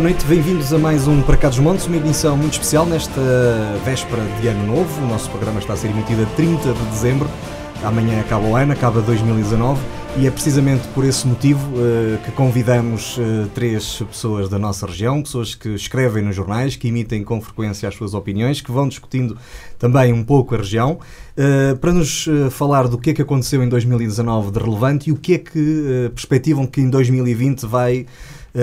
Boa noite, bem-vindos a mais um Para Cá dos Montes, uma edição muito especial nesta véspera de Ano Novo. O nosso programa está a ser emitido a 30 de dezembro. Amanhã acaba o ano, acaba 2019 e é precisamente por esse motivo uh, que convidamos uh, três pessoas da nossa região, pessoas que escrevem nos jornais, que emitem com frequência as suas opiniões, que vão discutindo também um pouco a região, uh, para nos falar do que é que aconteceu em 2019 de relevante e o que é que perspectivam que em 2020 vai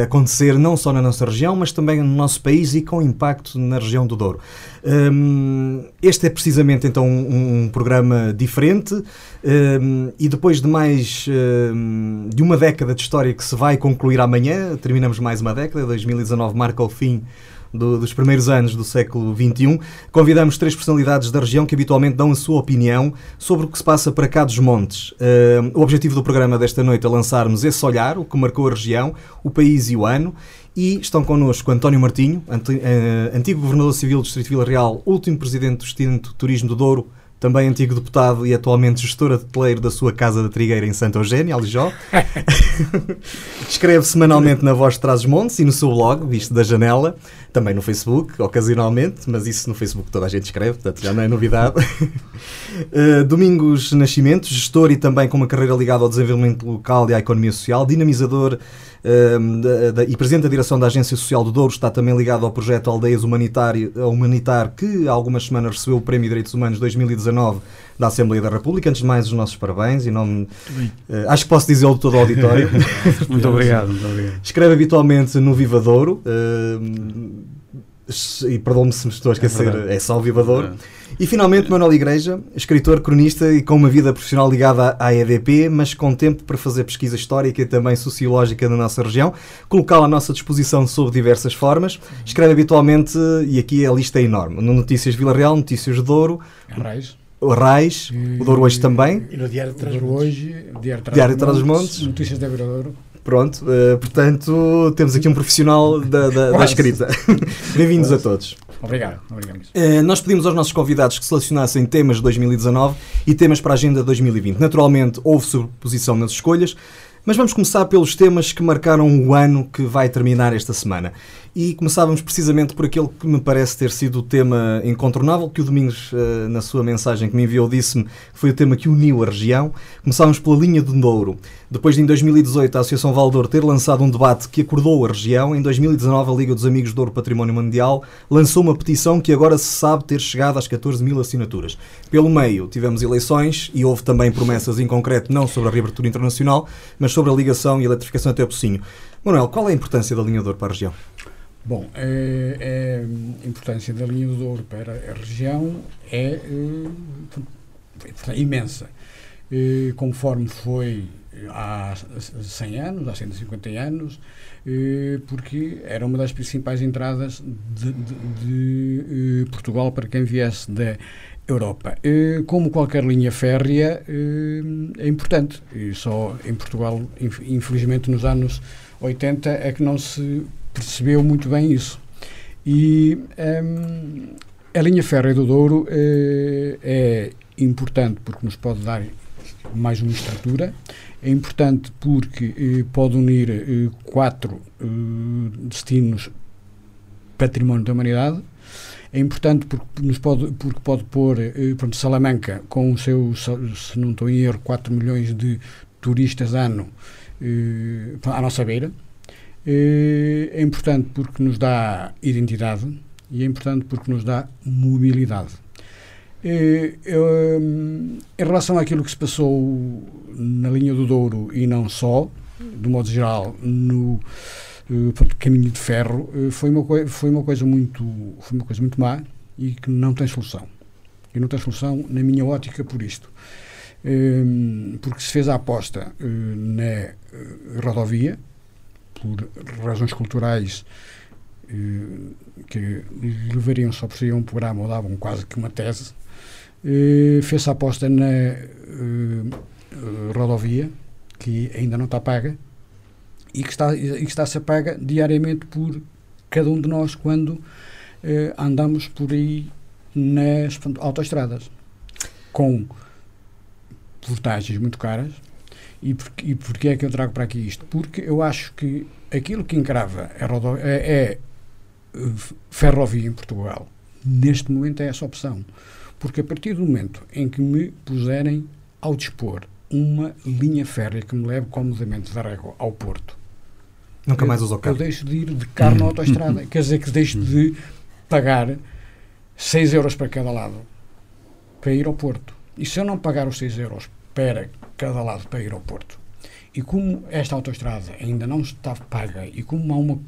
acontecer não só na nossa região, mas também no nosso país e com impacto na região do Douro. Um, este é precisamente então um, um programa diferente um, e depois de mais de uma década de história que se vai concluir amanhã, terminamos mais uma década, 2019 marca o fim do, dos primeiros anos do século XXI, convidamos três personalidades da região que habitualmente dão a sua opinião sobre o que se passa para cá dos montes. Uh, o objetivo do programa desta noite é lançarmos esse olhar, o que marcou a região, o país e o ano. E estão connosco António Martinho, eh, antigo Governador Civil do Distrito Vila Real, último Presidente do Instituto Turismo do Douro, também antigo deputado e atualmente gestora de teleiro da sua Casa da Trigueira em Santo Eugênio, Alijó. Escreve semanalmente na Voz de Trás-os-Montes e no seu blog, Visto da Janela, também no Facebook, ocasionalmente, mas isso no Facebook toda a gente escreve, portanto já não é novidade. uh, Domingos Nascimento, gestor e também com uma carreira ligada ao desenvolvimento local e à economia social, dinamizador e Presidente da Direção da Agência Social do Douro, está também ligado ao projeto Aldeias Humanitário, Humanitar, que há algumas semanas recebeu o Prémio de Direitos Humanos 2019 da Assembleia da República. Antes de mais, os nossos parabéns. Em nome, uh, acho que posso dizê-lo todo o auditório. muito obrigado, muito obrigado. Escreve habitualmente no Vivadouro. Uh, e perdoe-me se me estou a esquecer, é, é só o Vivadouro. É. E finalmente Manuel Igreja, escritor, cronista e com uma vida profissional ligada à EDP, mas com tempo para fazer pesquisa histórica e também sociológica na nossa região, colocá-la à nossa disposição sob diversas formas. Escreve habitualmente, e aqui a lista é enorme, no Notícias Vila Real, Notícias de Douro. Arrais. Arrais, o Douro hoje também. E no Diário de Trás hoje, Diário de Trás-os-Montes. Notícias da Vila Douro. Pronto, uh, portanto, temos aqui um profissional da, da, da escrita. Bem-vindos a todos. Obrigado. Obrigado. Uh, nós pedimos aos nossos convidados que selecionassem temas de 2019 e temas para a agenda 2020. Naturalmente, houve sobreposição nas escolhas, mas vamos começar pelos temas que marcaram o ano que vai terminar esta semana. E começávamos precisamente por aquele que me parece ter sido o tema incontornável, que o Domingos, eh, na sua mensagem que me enviou, disse-me que foi o tema que uniu a região. Começávamos pela linha do Douro. Depois de, em 2018, a Associação Valdouro ter lançado um debate que acordou a região, em 2019, a Liga dos Amigos do Douro Património Mundial lançou uma petição que agora se sabe ter chegado às 14 mil assinaturas. Pelo meio, tivemos eleições e houve também promessas em concreto, não sobre a reabertura internacional, mas sobre a ligação e a eletrificação até o Pocinho. Manuel, qual é a importância da linha Douro para a região? Bom, é, é, a importância da linha do Douro para a região é, é imensa. E, conforme foi há 100 anos, há 150 anos, porque era uma das principais entradas de, de, de Portugal para quem viesse da Europa. Como qualquer linha férrea, é importante. E só em Portugal, infelizmente, nos anos 80 é que não se percebeu muito bem isso. E um, a linha férrea do Douro uh, é importante porque nos pode dar mais uma estrutura, é importante porque uh, pode unir uh, quatro destinos património da humanidade, é importante porque, nos pode, porque pode pôr pronto, Salamanca com o seu, se não estou em erro, 4 milhões de turistas ano à nossa beira, é importante porque nos dá identidade e é importante porque nos dá mobilidade. Eh, em relação àquilo que se passou na linha do Douro e não só, de modo geral, no eh, caminho de ferro, foi uma, foi uma coisa muito foi uma coisa muito má e que não tem solução. E não tem solução na minha ótica por isto. porque se fez a aposta na rodovia, por razões culturais eh, que levariam só por si um programa ou davam quase que uma tese, eh, fez a aposta na eh, rodovia, que ainda não está paga, e que está, e que está a ser paga diariamente por cada um de nós quando andamos por aí nas autoestradas, com portagens muito caras E, por, e porquê é que eu trago para aqui isto? Porque eu acho que aquilo que encrava rodo, é, é ferrovia em Portugal, neste momento é essa opção. Porque a partir do momento em que me puserem ao dispor uma linha férrea que me leve comodamente da Régua ao Porto, Nunca mais uso o carro. Eu deixo de ir de carro na autoestrada. Quer dizer que deixo de pagar 6 euros para cada lado para ir ao Porto. E se eu não pagar os 6 euros para cada lado para ir ao Porto, e como esta autoestrada ainda não está paga e como há uma,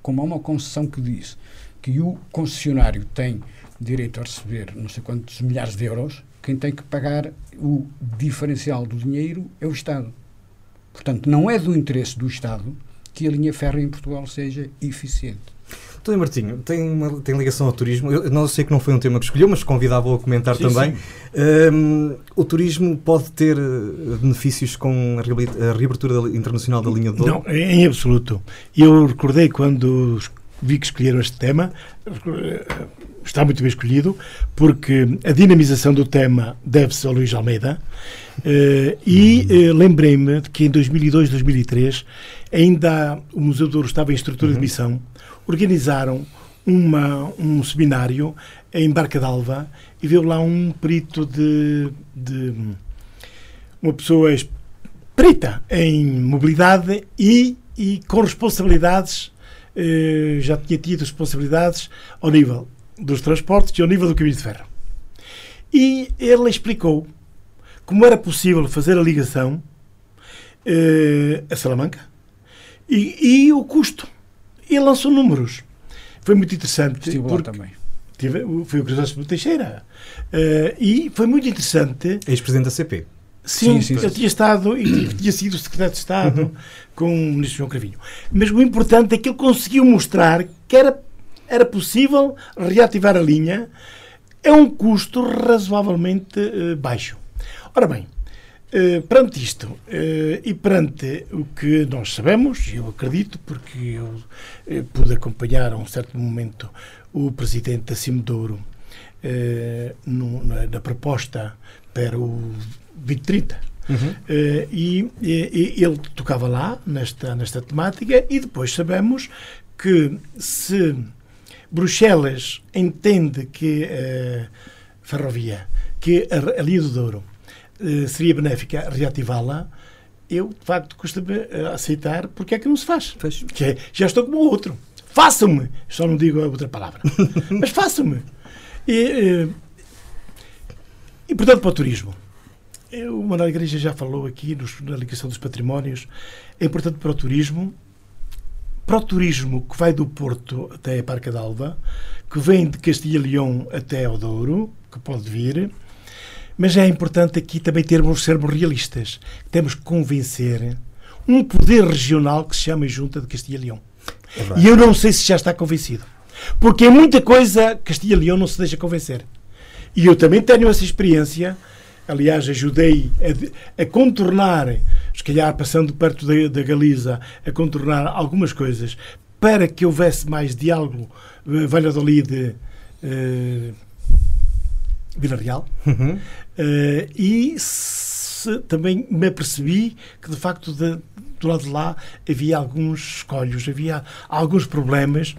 como há uma concessão que diz que o concessionário tem direito a receber não sei quantos milhares de euros, quem tem que pagar o diferencial do dinheiro é o Estado. Portanto, não é do interesse do Estado que a linha férrea em Portugal seja eficiente. Então, Martinho, tem, uma, tem ligação ao turismo. Eu não sei que não foi um tema que escolheu, mas convidava-o a comentar sim, também. Sim. Um, o turismo pode ter eh, benefícios com a reabertura internacional da linha de Douro? Não, em absoluto. Eu recordei quando vi que escolheram este tema, está muito bem escolhido, porque a dinamização do tema deve-se ao Luís Almeida, Uh, e uh, lembrei-me de que em 2002, 2003, ainda o Museu de Ouro estava em estrutura uhum. de missão, organizaram uma, um seminário em Barca d'Alva e veio lá um perito de, de uma pessoa perita em mobilidade e, e com responsabilidades, uh, já tinha tido responsabilidades ao nível dos transportes e ao nível do caminho de ferro. E ele explicou como era possível fazer a ligação uh, a Salamanca e, e, o custo. E lançou números. Foi muito interessante. Estive porque também. Tive, foi o Crisóstomo Teixeira. Uh, e foi muito interessante. Ex-presidente da CP. Sim, sim, sim, eu tinha estado e tinha sido secretário de Estado uhum. com o ministro João Cravinho. Mas o importante é que ele conseguiu mostrar que era, era possível reativar a linha a um custo razoavelmente uh, baixo. Ora bem, perante isto uh, e perante o que nós sabemos, eu acredito, porque eu uh, pude acompanhar a um certo momento o presidente da Cimedouro na, proposta para o 2030. Uhum. E, e, ele tocava lá nesta, nesta temática e depois sabemos que se Bruxelas entende que a ferrovia, que a, a linha do Douro eh, seria benéfica reativá-la, eu, de facto, custa-me eh, aceitar porque é que não se faz. Que é, já estou como o outro. Façam-me! Só não digo a outra palavra. Mas façam-me! E, eh, e, portanto, para o turismo. O Manuel Igreja já falou aqui na ligação dos patrimónios. É importante para o turismo, para o turismo que vai do Porto até a Parca d'Alva, que vem de Castilha e Leão até ao Douro, que pode vir, mas é importante aqui também termos, sermos realistas. Temos que convencer um poder regional que se chama Junta de Castilha e Leão. É e eu não sei se já está convencido. Porque em muita coisa Castilha e Leão não se deixa convencer. E eu também tenho essa experiência. Aliás, ajudei a, a contornar, se calhar passando perto da, da Galiza, a contornar algumas coisas para que houvesse mais diálogo uh, Valladolid. Uh, Vila Real. Uhum. Uh, e se, também me apercebi que, de facto, de, do lado de lá havia alguns escolhos, havia alguns problemas.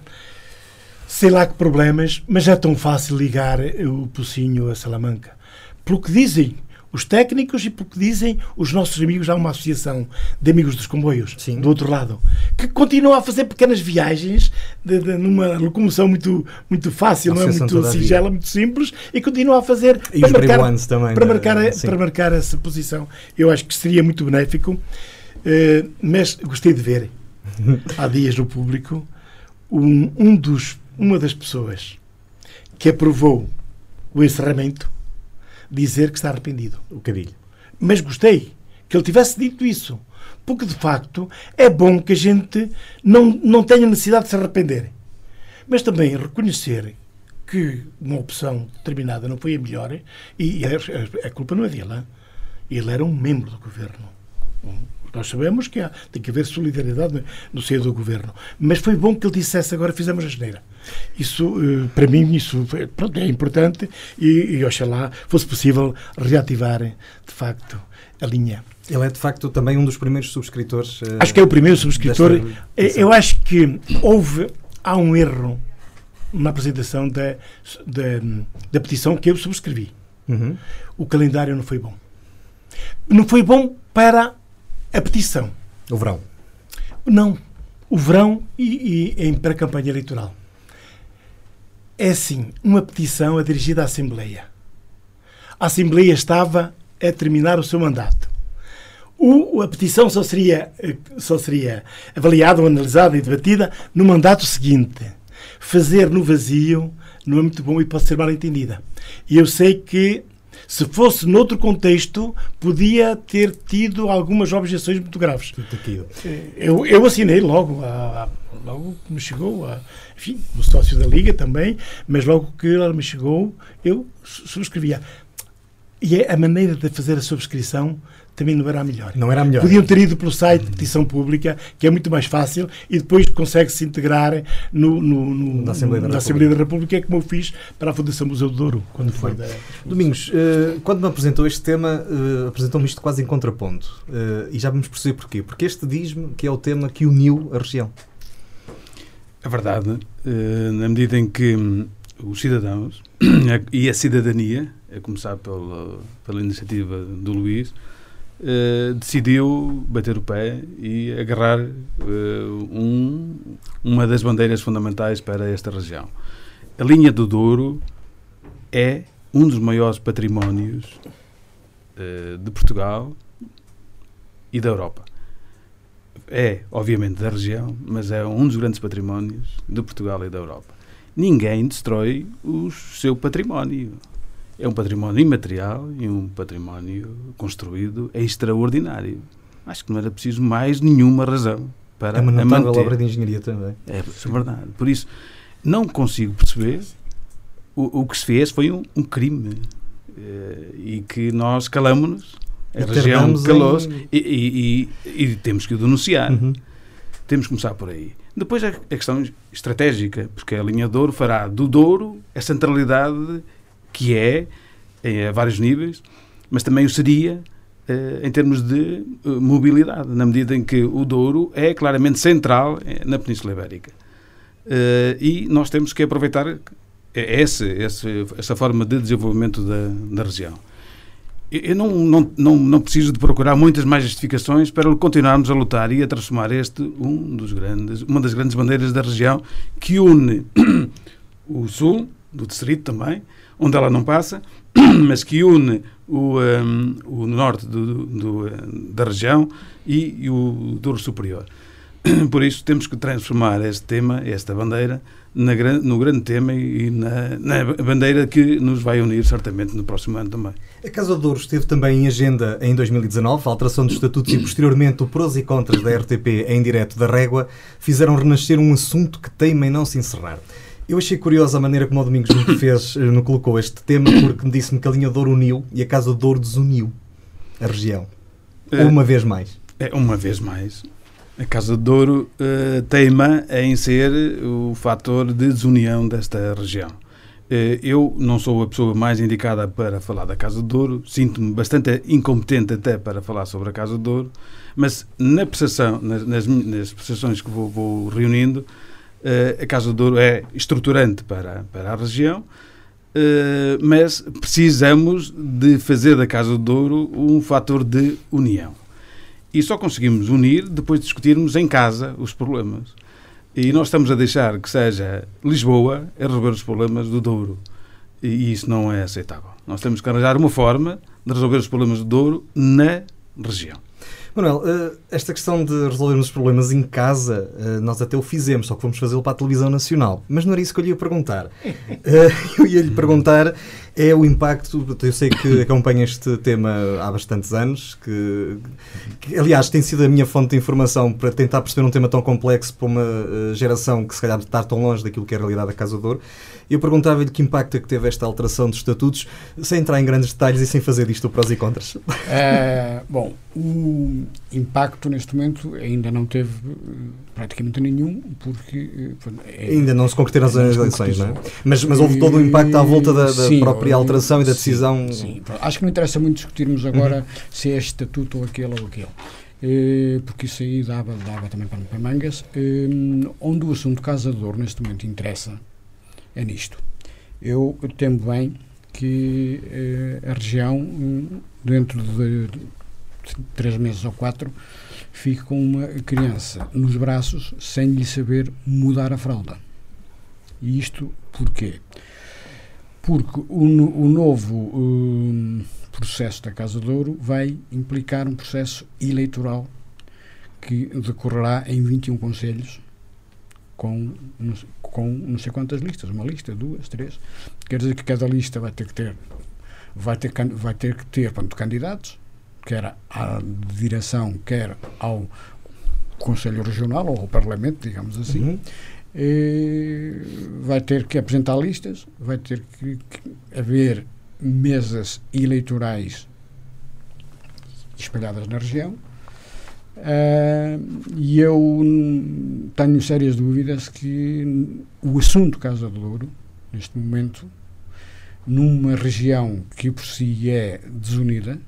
Sei lá que problemas, mas é tão fácil ligar o Pocinho a Salamanca. Pelo que dizem os técnicos e porque dizem os nossos amigos, há uma associação de amigos dos comboios, Sim. do outro lado, que continua a fazer pequenas viagens de, de, numa locomoção muito, muito fácil, não é? muito singela, muito simples, e continua a fazer e para, marcar, também, para, marcar, para marcar essa posição. Eu acho que seria muito benéfico, uh, mas gostei de ver há dias no público um, um dos, uma das pessoas que aprovou o encerramento dizer que está arrependido. O Cadilho. Mas gostei que ele tivesse dito isso. Porque, de facto, é bom que a gente não, não tenha necessidade de se arrepender. Mas também reconhecer que uma opção determinada não foi a melhor e a, a culpa não é dele. Ele era um membro do governo. Nós sabemos que há, tem que haver solidariedade no seio do governo. Mas foi bom que ele dissesse agora fizemos a geneira. Isso, eh, para mim, isso pronto, é importante e, e oxalá fosse possível reativar, de facto, a linha. Ele é de facto também um dos primeiros subscritores. Uh, acho que é o primeiro subscritor. Eu acho que houve há um erro na apresentação da, da, da petição que eu subscrevi. Uhum. O calendário não foi bom. Não foi bom para a petição. O verão? Não. O verão e, e em pré-campanha eleitoral. É assim, uma petição é dirigida à Assembleia. A Assembleia estava a terminar o seu mandato. O, a petição só seria, só seria avaliada ou analisada e debatida no mandato seguinte fazer no vazio não é muito bom e pode ser mal entendida. E eu sei que se fosse noutro contexto, podia ter tido algumas objeções muito graves. Eu, eu assinei logo, a, logo que me chegou, a, enfim, o sócio da Liga também, mas logo que ela me chegou, eu subscrevia. E é a maneira de fazer a subscrição também não era a melhor. Não era a melhor. Podiam ter ido pelo site de petição pública, que é muito mais fácil, e depois consegue-se integrar no, no, no, na Assembleia, da, na Assembleia da República, é como eu fiz para a Fundação Museu do Douro, quando foi. Da... Domingos, uh, quando me apresentou este tema, uh, apresentou-me isto quase em contraponto. Uh, e já vamos perceber porquê. Porque este diz-me que é o tema que uniu a região. É verdade. na medida em que hum, os cidadãos e a cidadania, a começar pela, pela iniciativa do Luís, uh, decidiu bater o pé e agarrar uh, um, uma das bandeiras fundamentais para esta região. A linha do Douro é um dos maiores patrimónios uh, de Portugal e da Europa. É, obviamente, da região, mas é um dos grandes patrimónios de Portugal e da Europa. Ninguém destrói o seu património é um património imaterial e um património construído extraordinário. Acho que não era preciso mais nenhuma razão para é uma notável obra de engenharia também. É, é verdade. Por isso, não consigo perceber o, o que se fez foi um, um crime eh, e que nós calamos-nos, a região calou-se em... e, e, e, e, temos que o denunciar. Uhum. Temos que começar por aí. Depois a, a questão estratégica, porque a linha Douro fará do Douro a centralidade que é a vários níveis, mas também o seria eh, em termos de eh, mobilidade, na medida em que o Douro é claramente central eh, na Península Ibérica. E nós temos que aproveitar esse, esse, essa forma de desenvolvimento da, da região. Eu não, não, não, não preciso de procurar muitas mais justificações para continuarmos a lutar e a transformar este um dos grandes, uma das grandes bandeiras da região que une o sul, do distrito também, onde ela não passa, mas que une o, um, o norte do, do, da região e, e, o Douro Superior. Por isso, temos que transformar este tema, esta bandeira, na, no grande tema e na, na, bandeira que nos vai unir certamente no próximo ano também. A Casa do Douro esteve também em agenda em 2019. A alteração dos estatutos e posteriormente o prós e contras da RTP em direto da Régua fizeram renascer um assunto que teima em não se encerrar. Eu achei curiosa a maneira como o Domingos me fez, eh, me colocou este tema, porque me disse-me que a linha Douro uniu e a Casa Douro desuniu a região. É, uma vez mais. É, uma vez mais. A Casa de Douro uh, teima em ser o fator de desunião desta região. Uh, eu não sou a pessoa mais indicada para falar da Casa de Douro, sinto-me bastante incompetente até para falar sobre a Casa de Douro, mas na percepção, nas, nas, nas percepções que vou, vou reunindo, a Casa do Douro é estruturante para, para a região, uh, mas precisamos de fazer da Casa do Douro um fator de união. E só conseguimos unir depois de discutirmos em casa os problemas. E nós estamos a deixar que seja Lisboa a resolver os problemas do Douro. E isso não é aceitável. Nós temos que arranjar uma forma de resolver os problemas do Douro na região. Manuel, eh, esta questão de resolvermos os problemas em casa, eh, nós até o fizemos, só que fomos fazê-lo para a televisão nacional. Mas não era isso que eu lhe ia perguntar. Eh, eu ia lhe perguntar é o impacto. Eu sei que acompanha este tema há bastantes anos, que, que, aliás tem sido a minha fonte de informação para tentar perceber um tema tão complexo para uma geração que se calhar está tão longe daquilo que é a realidade da Casa Dor. Eu perguntava-lhe que impacto é que teve esta alteração dos estatutos, sem entrar em grandes detalhes e sem fazer disto prós e contras. É, bom, o impacto neste momento ainda não teve praticamente nenhum, porque é, ainda não se concretizaram as eleições, não é? Mas, mas houve todo o impacto à volta da, da sim, própria alteração e da decisão. Sim, sim, acho que não interessa muito discutirmos agora uhum. se é estatuto ou aquele ou aquele. porque isso aí dava, dava também para, para mangas. onde o assunto casador neste momento interessa é nisto. Eu temo bem que uh, a região, um, dentro de três meses ou quatro, fique com uma criança nos braços sem lhe saber mudar a fralda. E isto porquê? Porque o, o novo um, processo da Casa de Ouro vai implicar um processo eleitoral que decorrerá em 21 conselhos com, com não sei quantas listas, uma lista, duas, três. Quer dizer que cada lista vai ter que ter vai ter, vai ter que ter pronto, candidatos, quer à direção, quer ao Conselho Regional ou ao Parlamento, digamos assim. Uhum. vai ter que apresentar listas, vai ter que, que haver mesas eleitorais espalhadas na região Uh, e eu tenho sérias dúvidas que o assunto Casa do Douro, neste momento, numa região que por si é desunida,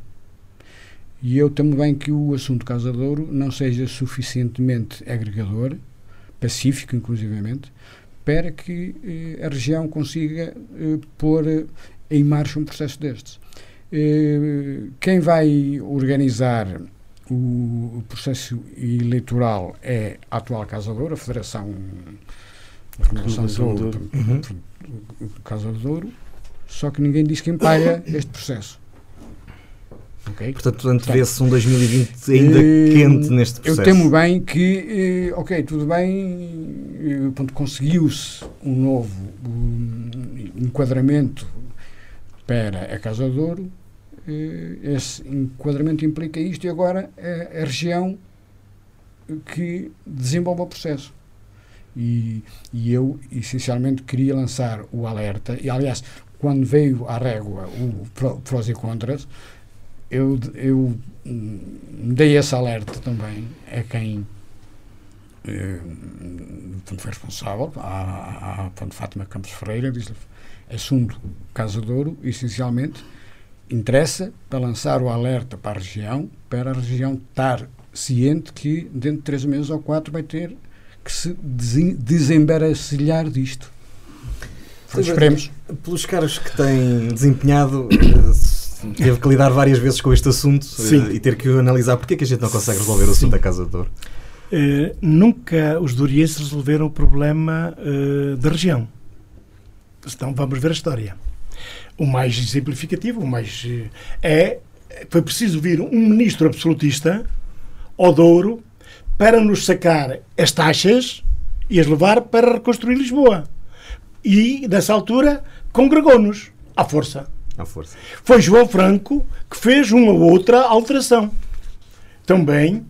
e eu temo bem que o assunto Casa do Douro não seja suficientemente agregador, pacífico inclusivamente, para que eh, a região consiga eh, pôr em marcha um processo destes. Eh, quem vai organizar o, processo eleitoral é a atual Casa de Ouro, a Federação da Federação de Ouro, uhum. Casa só que ninguém diz quem paga este processo. Okay? Portanto, antevê-se um 2020 ainda uh, quente neste processo. Eu temo bem que, uh, ok, tudo bem, uh, conseguiu-se um novo um, enquadramento para a Casa de Ouro, esse enquadramento implica isto e agora é a região que desenvolve o processo. E, e eu, essencialmente, queria lançar o alerta, e aliás, quando veio à régua o prós e contras, eu, eu dei esse alerta também a quem eh, foi responsável, a, a, a Fátima Campos Ferreira, disse assunto Casa Douro, essencialmente, interessa para lançar o alerta para a região, para a região estar ciente que dentro de três meses ou quatro vai ter que se desembaracilhar disto. Esperemos. Pelos caras que têm desempenhado, eh, teve que lidar várias vezes com este assunto eh, Sim. e ter que analisar porque é que a gente não consegue resolver o assunto da Casa de Dor. Uh, nunca os dorienses resolveram o problema uh, da região. Então vamos ver a história o mais exemplificativo, o mais é foi preciso vir um ministro absolutista ao Douro para nos sacar as taxas e as levar para reconstruir Lisboa. E, nessa altura, congregou-nos à força. À força. Foi João Franco que fez uma outra alteração. Também,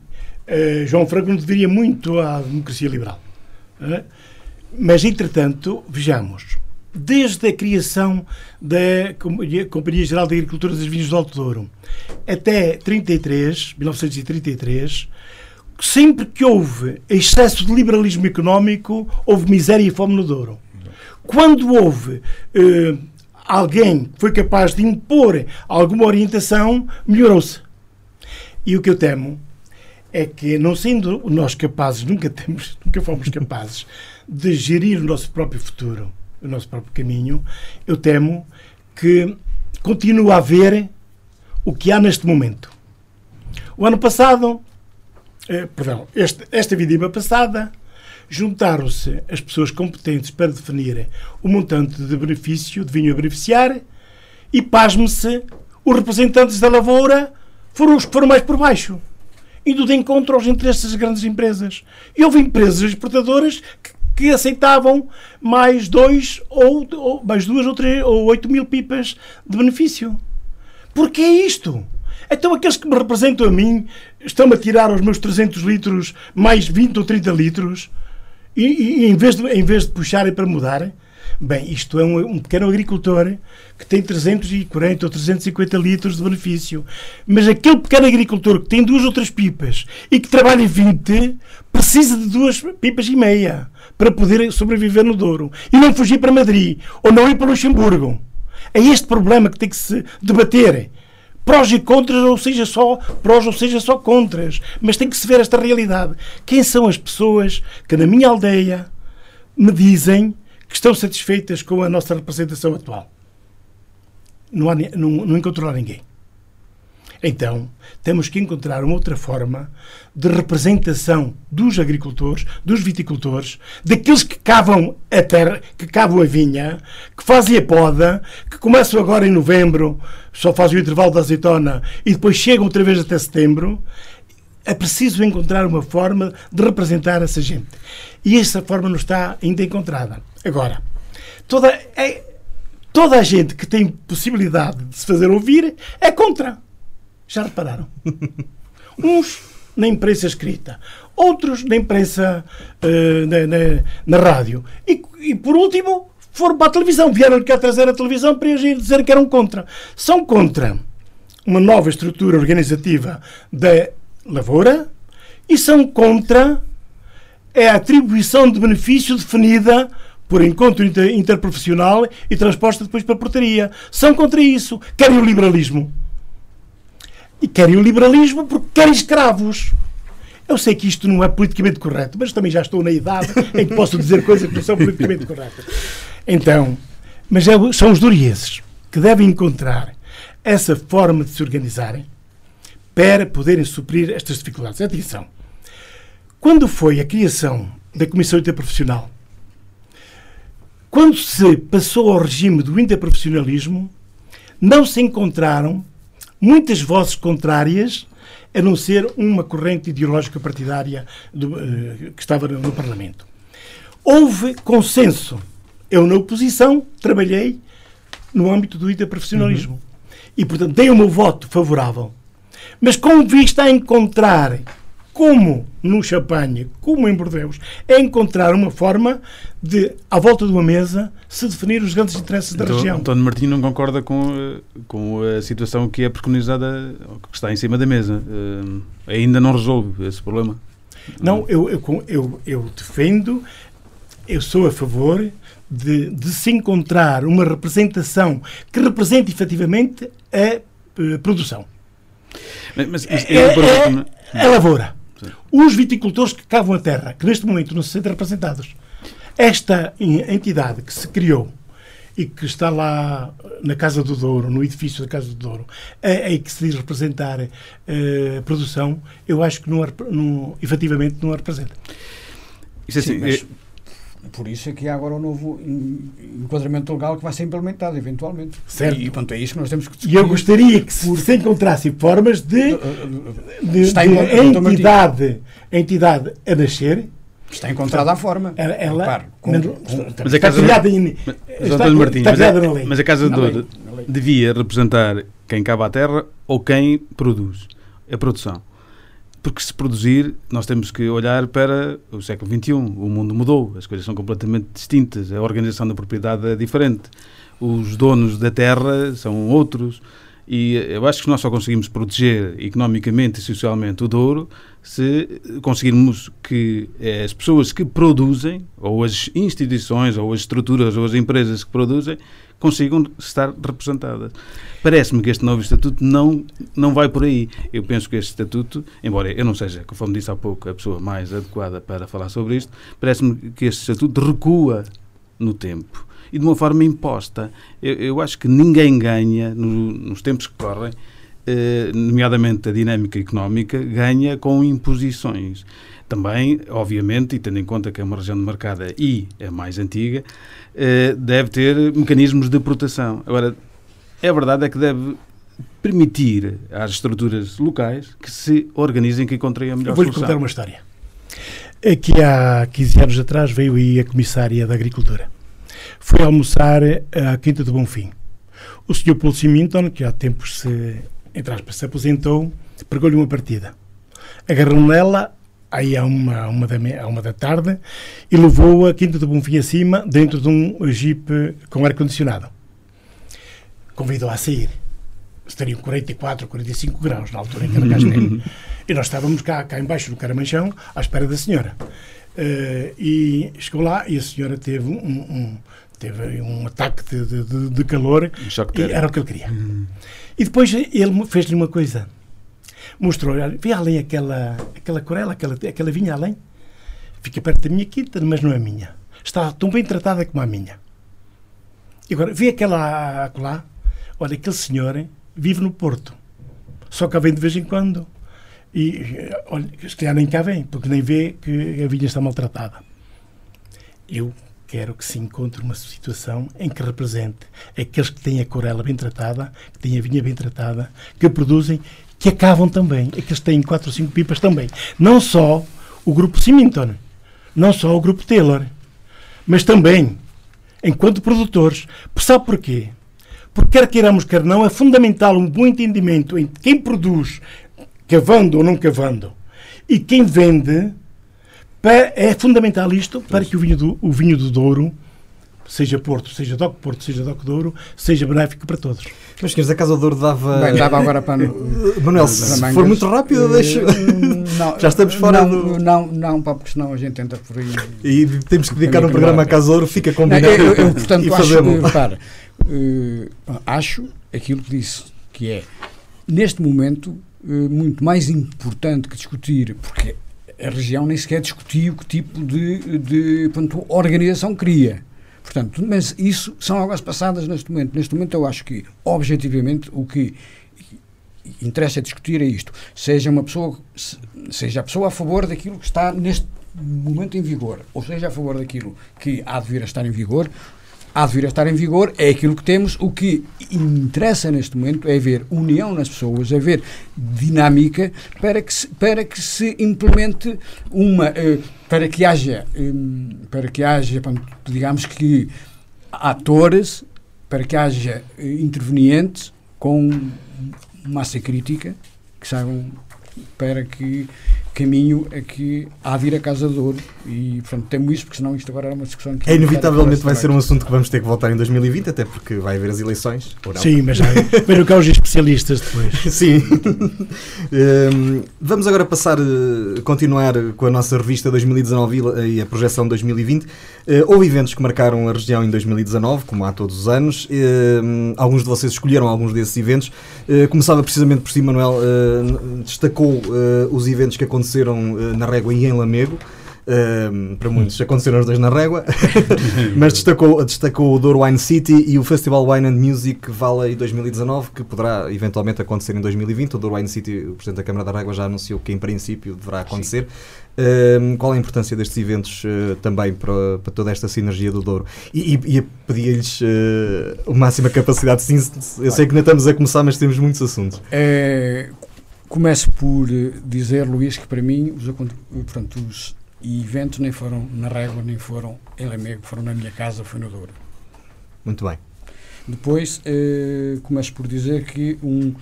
eh, João Franco não deveria muito à democracia liberal. Eh? Mas, entretanto, vejamos, desde a criação da Companhia Geral de Agricultura dos Vinhos do Alto Douro até 33, 1933, sempre que houve excesso de liberalismo económico, houve miséria e fome no Douro. Quando houve eh, alguém foi capaz de impor alguma orientação, melhorou-se. E o que eu temo é que, não sendo nós capazes, nunca, temos, nunca fomos capazes de gerir o nosso próprio futuro, o nosso próprio caminho, eu temo que continue a haver o que há neste momento. O ano passado, eh, perdão, este, esta vidima passada, juntaram-se as pessoas competentes para definir o montante de benefício de vinho a beneficiar e, pasme-se, os representantes da lavoura foram os que foram mais por baixo, indo de encontro aos interesses das grandes empresas. E houve empresas exportadoras que que aceitavam mais dois ou, ou, mais duas ou três ou oito mil pipas de benefício. Porquê isto? Então aqueles que me representam a mim estão-me a tirar aos meus 300 litros mais 20 ou 30 litros e, e, em, vez de, em vez de puxarem para mudar, Bem, isto é um, um, pequeno agricultor que tem 340 ou 350 litros de benefício. Mas aquele pequeno agricultor que tem duas ou três pipas e que trabalha 20, precisa de duas pipas e meia para poder sobreviver no Douro. E não fugir para Madrid ou não ir para Luxemburgo. É este problema que tem que se debater. Prós e contras, ou seja, só prós, ou seja, só contras. Mas tem que se ver esta realidade. Quem são as pessoas que na minha aldeia me dizem que estão satisfeitas com a nossa representação atual? Não, há, não, não encontrou ninguém. Então, temos que encontrar uma outra forma de representação dos agricultores, dos viticultores, daqueles que cavam a terra, que cavam a vinha, que fazem a poda, que começam agora em novembro, só fazem o intervalo da azeitona e depois chegam outra vez até setembro. É preciso encontrar uma forma de representar essa gente. E essa forma não está ainda encontrada. Agora, toda, é, toda a gente que tem possibilidade de se fazer ouvir é contra. Já repararam? Uns na imprensa escrita, outros na imprensa uh, na, na, na, rádio. E, e, por último, foram para a televisão. Vieram cá trazer a televisão para eles dizer que eram contra. São contra uma nova estrutura organizativa da lavoura e são contra a atribuição de benefício definida por encontro inter, interprofissional e transposta depois para a portaria. São contra isso. Querem o liberalismo. E querem o liberalismo porque querem escravos. Eu sei que isto não é politicamente correto, mas também já estou na idade em que posso dizer coisas que não são politicamente corretas. Então, mas é, são os dorieses que devem encontrar essa forma de se organizarem para poderem suprir estas dificuldades. Atenção. Quando foi a criação da Comissão Interprofissional, quando se passou ao regime do interprofissionalismo, não se encontraram muitas vozes contrárias, a não ser uma corrente ideológica partidária do, uh, que estava no, no Parlamento. Houve consenso. Eu, na oposição, trabalhei no âmbito do interprofissionalismo. Uhum. E, portanto, dei o meu voto favorável. Mas com vista a encontrar como no Champagne, como em Bordeaux, é encontrar uma forma de, à volta de uma mesa, se definir os grandes interesses da então, região. António Martins não concorda com, eh, com a situação que é preconizada, que está em cima da mesa. Uh, ainda não resolve esse problema? Não, eu, eu, eu, eu defendo, eu sou a favor de, de se encontrar uma representação que represente efetivamente a uh, produção. Mas, mas, mas é, é, é a lavoura. Os viticultores que cavam a terra, que neste momento não se sentem representados. Esta entidade que se criou e que está lá na Casa do Douro, no edifício da Casa do Douro, é, é que se diz representar a produção, eu acho que não, não, efetivamente não a representa. Isso é assim, Sim, mas, é por isso é que há agora um novo enquadramento legal que vai ser implementado, eventualmente. Certo. E, pronto, é isso que nós temos que discutir. E eu gostaria que se, se encontrassem formas de, de, Está de, de entidade, entidade a nascer. Está encontrada a forma. Ela, ela com, com, com, mas a casa está em, mas, está, Martins, está mas, mas a Casa de Douro devia representar quem cava a terra ou quem produz a produção porque se produzir, nós temos que olhar para o século XXI. O mundo mudou, as coisas são completamente distintas, a organização da propriedade é diferente, os donos da terra são outros. E eu acho que nós só conseguimos proteger economicamente e socialmente o Douro se conseguirmos que as pessoas que produzem, ou as instituições, ou as estruturas, ou as empresas que produzem, consigam estar representadas. Parece-me que este novo estatuto não, não vai por aí. Eu penso que este estatuto, embora eu não seja, conforme disse há pouco, a pessoa mais adequada para falar sobre isto, parece-me que este estatuto recua no tempo e de uma forma imposta. Eu, eu acho que ninguém ganha no, nos tempos que correm, eh, nomeadamente a dinâmica económica, ganha com imposições. Também, obviamente, e tendo em conta que é uma região demarcada e é mais antiga, eh, deve ter mecanismos de proteção. Agora, é verdade é que deve permitir às estruturas locais que se organizem, que encontrem a melhor Eu vou-lhe contar uma história. Aqui há 15 anos atrás veio aí a comissária da Agricultura. Foi almoçar à Quinta do Bonfim. O senhor Paul Simington, que há tempos se, entre aspas, se aposentou, pregou-lhe uma partida. Agarrou nela aí a uma, uma, da, a uma da tarde e levou a Quinta do Bonfim acima dentro de um jeep com ar-condicionado. Convidou a sair. Estariam 44, 45 graus na altura em que ela cá esteve. e nós estávamos cá, cá embaixo do Caramanchão à espera da senhora. Uh, e chegou lá e a senhora teve um, um teve um ataque de, de, de calor um e era o que ele queria. Hum. E depois ele fez-lhe uma coisa mostrou, vê além aquela, aquela corela, aquela, aquela vinha além, fica perto da minha quinta, mas não é minha. Está tão bem tratada como a minha. E agora, vê aquela lá, olha, aquele senhor vive no Porto, só cá vem de vez em quando. E, olha, se calhar nem cá vem, porque nem vê que a vinha está maltratada. Eu quero que se encontre uma situação em que represente aqueles que têm a corela bem tratada, que têm a vinha bem tratada, que produzem que acabam também, é que têm quatro ou cinco pipas também. Não só o grupo Simington, não só o grupo Taylor, mas também, enquanto produtores. Sabe porquê? Porque quer queiramos, quer não, é fundamental um bom entendimento entre quem produz, cavando ou não cavando, e quem vende. É fundamental isto para que o vinho do, o vinho do Douro seja Porto, seja Doc Porto, seja Doc Douro, seja benéfico para todos. Meus senhores, a Casa do Douro dava. Bem, dava agora para. Manuel, se para for muito rápido, deixa. Não, Já estamos fora não, do. Não, não, pá, porque senão a gente entra por aí. E temos que dedicar um programa a Casa do Douro, fica combinado. eu, eu, portanto, acho, repara, uh, acho aquilo que disse, que é, neste momento, uh, muito mais importante que discutir, porque a região nem sequer discutiu que tipo de, de portanto, organização cria Portanto, mas isso são águas passadas neste momento. Neste momento eu acho que, objetivamente, o que interessa discutir é isto. Seja uma pessoa, seja a pessoa a favor daquilo que está neste momento em vigor, ou seja a favor daquilo que há de vir a estar em vigor, há de vir a estar em vigor, é aquilo que temos. O que interessa neste momento é ver união nas pessoas, é ver dinâmica para que se, para que se implemente uma. Uh, para que haja. Um, para que haja, digamos que atores, para que haja uh, intervenientes com massa crítica que saibam para que caminho é que há de ir a Casa de Ouro. E, portanto, temo isso, porque senão isto agora era uma discussão que. É, inevitavelmente vai ser um assunto que vamos ter que voltar em 2020, até porque vai haver as eleições. Sim, mas vem cá os especialistas depois. Sim. um, vamos agora passar, uh, continuar com a nossa revista 2019 e a projeção 2020. Uh, houve eventos que marcaram a região em 2019, como há todos os anos. Uh, alguns de vocês escolheram alguns desses eventos. Uh, começava precisamente por si, Manuel, destacou os eventos que aconteceram aconteceram uh, na Régua e em Lamego. Uh, para muitos aconteceram os dois na Régua, mas destacou, destacou o Douro Wine City e o Festival Wine and Music Valley 2019, que poderá eventualmente acontecer em 2020. O Douro Wine City, o Presidente da Câmara da Régua já anunciou que em princípio deverá acontecer. Uh, qual a importância destes eventos uh, também para, para, toda esta sinergia do Douro? E, e, e pedir-lhes uh, a máxima capacidade de síntese. Eu sei que ainda estamos a começar, mas temos muitos assuntos. É, Começo por eh, dizer, Luís, que para mim os, portanto, os eventos nem foram na Régua, nem foram em Lamego, foram na minha casa, foi no Douro. Muito bem. Depois, eh, começo por dizer que um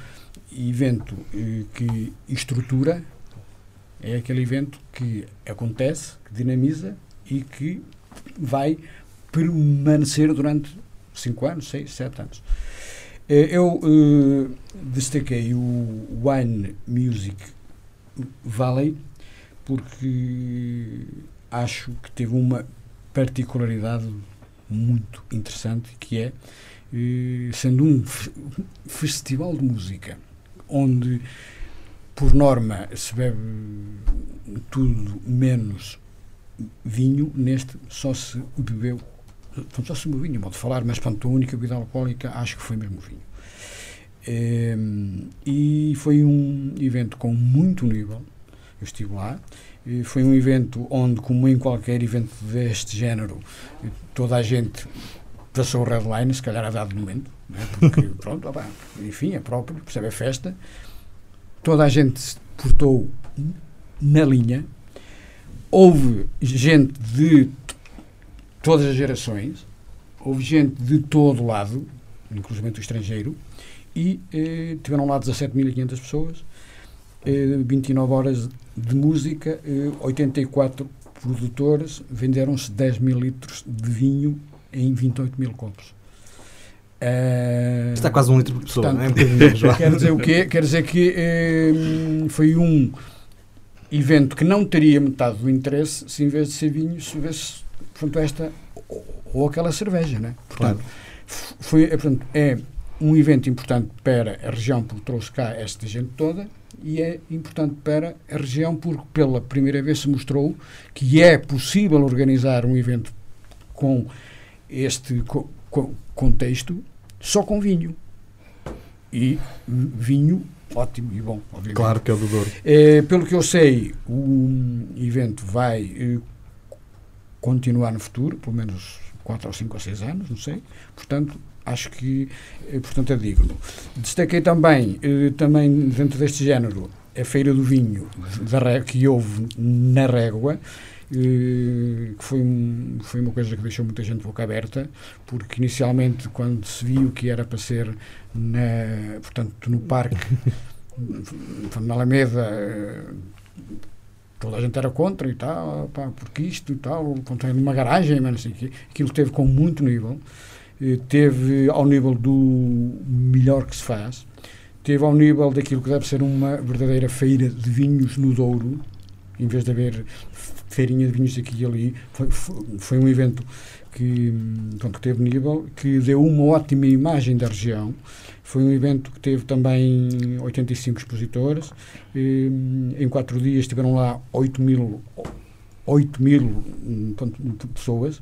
evento eh, que estrutura é aquele evento que acontece, que dinamiza e que vai permanecer durante 5 anos, 6, 7 anos. Eh, eu uh, destaquei o Wine Music Valley porque acho que teve uma particularidade muito interessante que é uh, sendo um festival de música onde por norma se bebe tudo menos vinho, neste só se bebeu Portanto, só se o vinho, modo de falar, mas pronto, a única bebida alcoólica acho que foi mesmo o vinho. É, e foi um evento com muito nível, eu estive lá, foi um evento onde, como em qualquer evento deste género, toda a gente passou o red line, se calhar a dado momento, né? porque pronto, opa, enfim, é próprio, percebe? A festa, toda a gente se portou na linha, houve gente de todas as gerações, houve gente de todo lado, inclusive o estrangeiro, e eh, tiveram lá 17.500 pessoas. 29 horas de música, 84 produtores, venderam-se 10 mil litros de vinho em 28 mil copos. Uh, Está quase um litro por pessoa, portanto, não é? Quer dizer o quê? Quer dizer que uh, foi um evento que não teria metade do interesse se em vez de ser vinho, se houvesse portanto, esta ou aquela cerveja, né? Portanto, claro. foi, portanto, é um evento importante para a região porque trouxe cá esta gente toda e é importante para a região porque pela primeira vez se mostrou que é possível organizar um evento com este co co contexto só com vinho. E vinho ótimo e bom, obviamente. Claro que é o do Douro. É, pelo que eu sei, o evento vai eh, continuar no futuro, pelo menos 4 ou 5 ou 6 anos, não sei. Portanto, acho que eh, portanto, é digno. Destaquei também, eh, também dentro deste género, a Feira do Vinho da, que houve na Régua, eh, que foi, foi uma coisa que deixou muita gente boca aberta, porque inicialmente, quando se viu que era para ser na, portanto, no parque, na Alameda, toda a gente era contra e tal, pá, porque isto e tal, contém numa garagem, mas assim, aquilo teve com muito nível, eh, teve ao nível do melhor que se faz, teve ao nível daquilo que deve ser uma verdadeira feira de vinhos no Douro, em vez de haver feirinha de vinhos aqui e ali, foi, foi, um evento que, pronto, que teve nível, que deu uma ótima imagem da região, foi um evento que teve também 85 expositores. Em quatro dias estiveram lá 8 mil, 8 mil pessoas.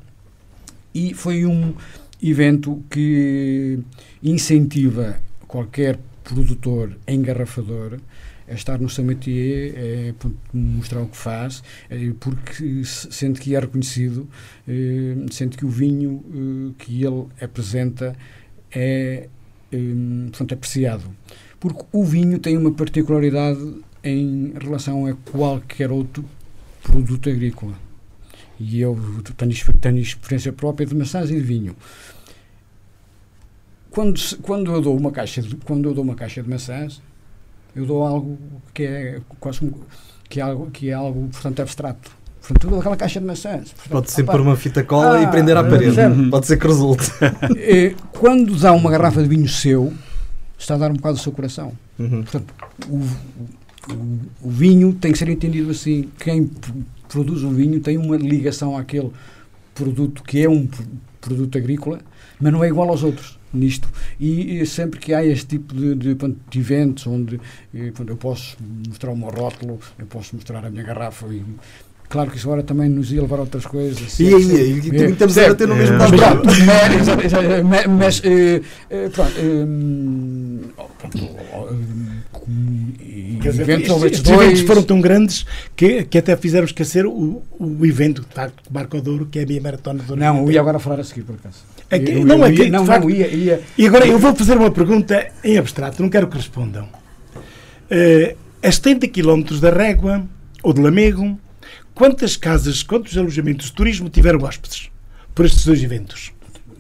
E foi um evento que incentiva qualquer produtor engarrafador a estar no Samatier, é, mostrar o que faz, é, porque sente que é reconhecido, é, sente que o vinho é, que ele apresenta é Hum, portanto, apreciado. Porque o vinho tem uma particularidade em relação a qualquer outro produto agrícola. E eu tenho, tenho experiência própria de maçãs e de vinho. Quando, quando, eu dou uma caixa de, quando eu dou uma caixa de maçãs, eu dou algo que é quase que é algo, que é algo portanto, abstrato. Portanto, toda aquela caixa de maçãs. Portanto, Pode ser pôr uma fita cola ah, e prender à parede. Pode ser que resulte. Quando dá uma garrafa de vinho seu, está a dar um bocado do seu coração. Uhum. Portanto, o, o, o, vinho tem que ser entendido assim. Quem produz um vinho tem uma ligação àquele produto que é um produto agrícola, mas não é igual aos outros nisto. E, e sempre que há este tipo de, de, de eventos onde eh, eu posso mostrar o meu rótulo, eu posso mostrar a minha garrafa e Claro que isso agora também nos ia levar a outras coisas. E aí, e, e, e estamos a ter no mesmo lado. Mas, mas, eh, eh, pronto, Dizer, eventos, estes, eventos foram tão grandes que, que até fizeram esquecer o, o evento de Marco Douro, que é a minha maratona do Não, eu ia agora falar a seguir, por acaso. Aqui, eu, não, aqui, não, facto, não, ia, ia. E agora eu vou fazer uma pergunta em abstrato, não quero que respondam. Uh, a 70 km da Régua, ou de Lamego, Quantas casas, quantos alojamentos de turismo tiveram hóspedes por estes dois eventos?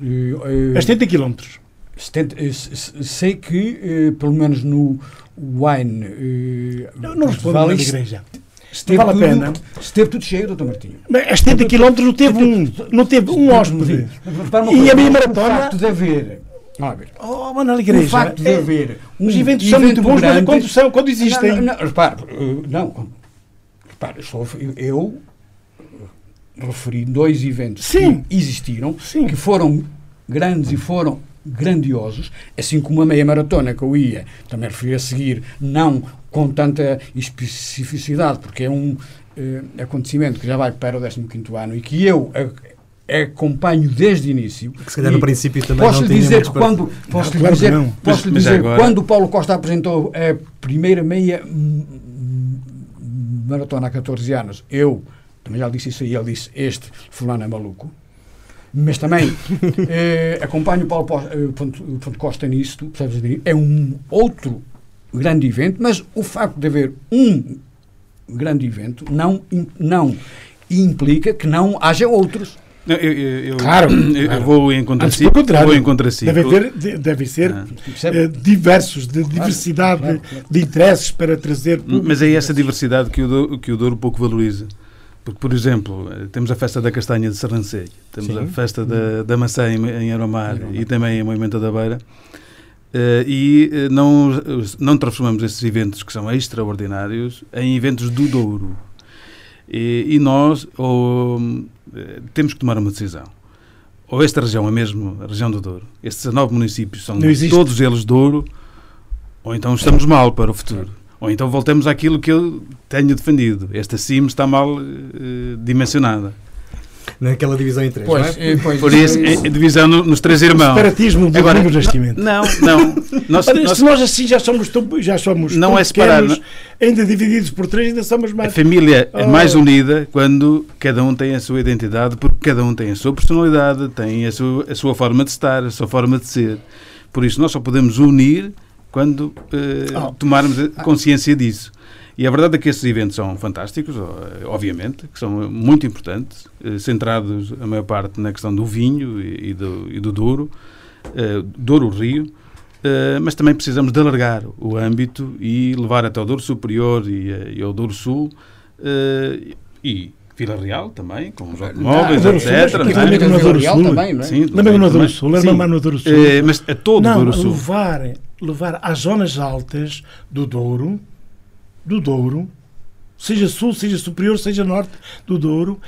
Uh, uh, a 70 km. 70, sei que, uh, pelo menos no Wine. Uh, não, não respondo vale, na igreja. Esteve vale tudo, a pena. Esteve tudo cheio, doutor Martinho. Mas a 70 km não teve um, não teve um hóspede. E a minha maratona. O facto de haver Oh, mas na igreja. O facto de é, haver. Um os eventos são muito bons, grande, mas quando, são, quando existem. Não, não, repare, não, Repara, eu, eu referi dois eventos Sim. que existiram, Sim. que foram grandes e foram grandiosos, assim como a meia maratona que eu ia, também referi a seguir, não com tanta especificidade, porque é um uh, acontecimento que já vai para o 15 ano e que eu acompanho desde o início. Que se calhar no princípio também posso não lhe dizer que quando posso não, lhe dizer, posso lhe dizer agora... quando o Paulo Costa apresentou a primeira meia maratona há 14 anos, eu também já disse isso aí, ele disse: Este fulano é maluco. Mas também eh, acompanho o Paulo eh, Costa nisto, percebes? É um outro grande evento, mas o facto de haver um grande evento não, não implica que não haja outros. Eu, eu, eu, Claro, eu claro. vou em contra Antes, si. Vou em contra si. Deve, deve ser Ah. Eh, diversos, de diversidade claro, de- claro. de interesses para trazer. público. Mas é essa diversidade que o, Douro, que o Douro pouco valoriza. Porque, por exemplo, eh, temos a festa da castanha de Serrancelho, temos Sim. a festa da, da maçã em, em Aromar Aromar. e também em Moimenta da Beira. Eh, e eh, não, não transformamos esses eventos que são extraordinários em eventos do Douro. E, e nós ou, eh, temos que tomar uma decisão. Ou esta região é mesmo a região do Douro, estes 19 municípios são todos eles Douro, ou então estamos mal para o futuro. Ou então voltamos àquilo que eu tenho defendido. Esta CIM está mal eh, dimensionada. Naquela divisão em três, Pois, não é? pois, Por isso, a divisão no- nos três irmãos. Separatismo do Agora- nascimento. Não, não. Nós, Ora, nós- se nós assim já somos tão, já somos Não tão é separar, pequenos, ainda divididos por três, ainda somos a mais. família é Oh. mais unida quando cada um tem a sua identidade, porque cada um tem a sua personalidade, tem a sua, a sua forma de estar, a sua forma de ser. Por isso, nós só podemos unir quando eh, Oh. tomarmos a consciência disso. E a verdade é que estes eventos são fantásticos, obviamente, que são muito importantes, eh, centrados a maior parte na questão do vinho e, do, e do Douro, eh, Douro-Rio, eh, mas também precisamos de alargar o âmbito e levar até o Douro Superior e, e ao Douro Sul e Vila Real também, com os automóveis, Douro etc. não porque é? também no Douro Sul. também, não é? Sim, também, no Douro. Sul, lembra-me Sim. no Douro Sul. Mas a todo o Douro Sul. levar, levar às zonas altas do Douro, do Douro, seja sul, seja superior, seja norte do Douro,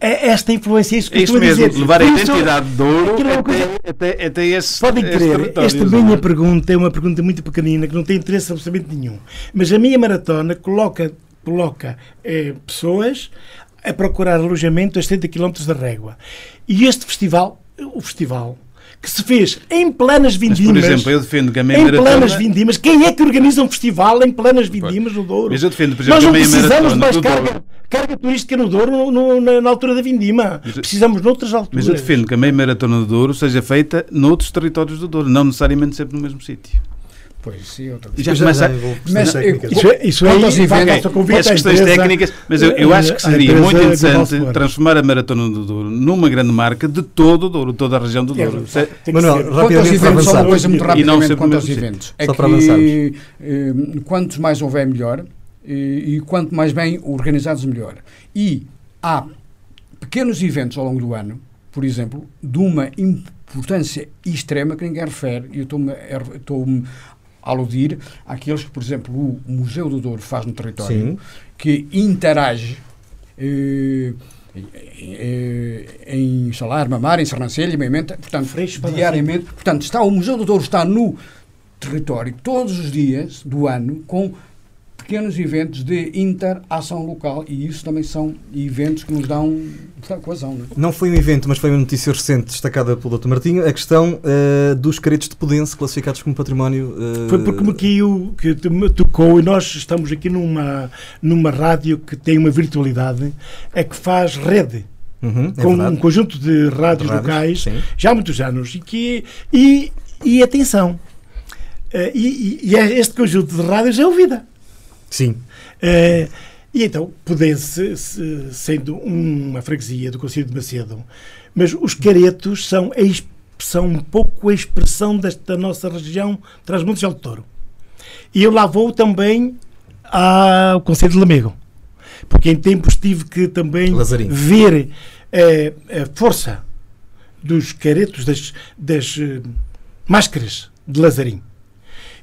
é esta influência, é isso que É isso a mesmo, dizer. levar a identidade de Douro é até, até, até esse, Podem crer, esta minha pergunta é uma pergunta muito pequenina que não tem interesse absolutamente nenhum. Mas a minha maratona coloca, coloca eh, pessoas a procurar alojamento a 70 km da régua. E este festival, o festival, que se fez em plenas Mas, por vindimas. exemplo, eu defendo que a meia em plenas vindimas. Quem é que organiza um festival em plenas vindimas no Douro? Mas eu defendo, por exemplo, Nós não precisamos de mais carga, carga turística no Douro no- no- na, na altura da vindima. Mas Precisamos noutras alturas. Mas eu defendo que a meia maratona do Douro seja feita noutros territórios do Douro, não necessariamente sempre no mesmo sítio. Pois, sim, outra vez. já começa... Mas. Isso é, isso é convite As questões empresa, técnicas, mas eu, eu acho que seria muito interessante transformar a Maratona do Douro numa grande marca de todo o Douro, toda a região do É, Douro. que Manuel, ser. Quanto aos Rapidamente para eventos, só uma avançar. coisa muito E não rapidamente sempre quanto aos mesmo eventos. É Só que para avançarmos. eh, quanto mais houver, melhor. E, e quanto mais bem organizados, melhor. E há pequenos eventos ao longo do ano, por exemplo, de uma importância extrema que ninguém refere. E eu estou-me aludir àqueles que, por exemplo, o Museu do Douro faz no território, Sim. que interage eh, eh, em Salar, Mamar, em Sernancelho, em Moimenta, portanto, diariamente. Portanto, está, o Museu do Douro está no território todos os dias do ano com pequenos eventos de interação local e isso também são eventos que nos dão coesão. Não é? Não foi um evento, mas foi uma notícia recente destacada pelo Dr. Martinho, a questão eh, dos caretos de Pudense classificados como património. eh, Foi porque me caiu, que me tocou, e nós estamos aqui numa, numa rádio que tem uma virtualidade, é que faz rede, Uhum, é com um conjunto de rádios, Rádios, locais, sim. já há muitos anos, e que, e, e atenção, e, e- e é- este conjunto de rádios é ouvida. Sim. Eh, e então, Pudense, se- sendo uma freguesia do Conselho de Macedo, mas os caretos são, a são um pouco a expressão desta nossa região, Trás-Montes e Alto Douro. E eu lá vou também ao Conselho de Lamego, porque em tempos tive que também Lazarinho. ver eh, a força dos caretos, das, das eh, máscaras de Lazarim.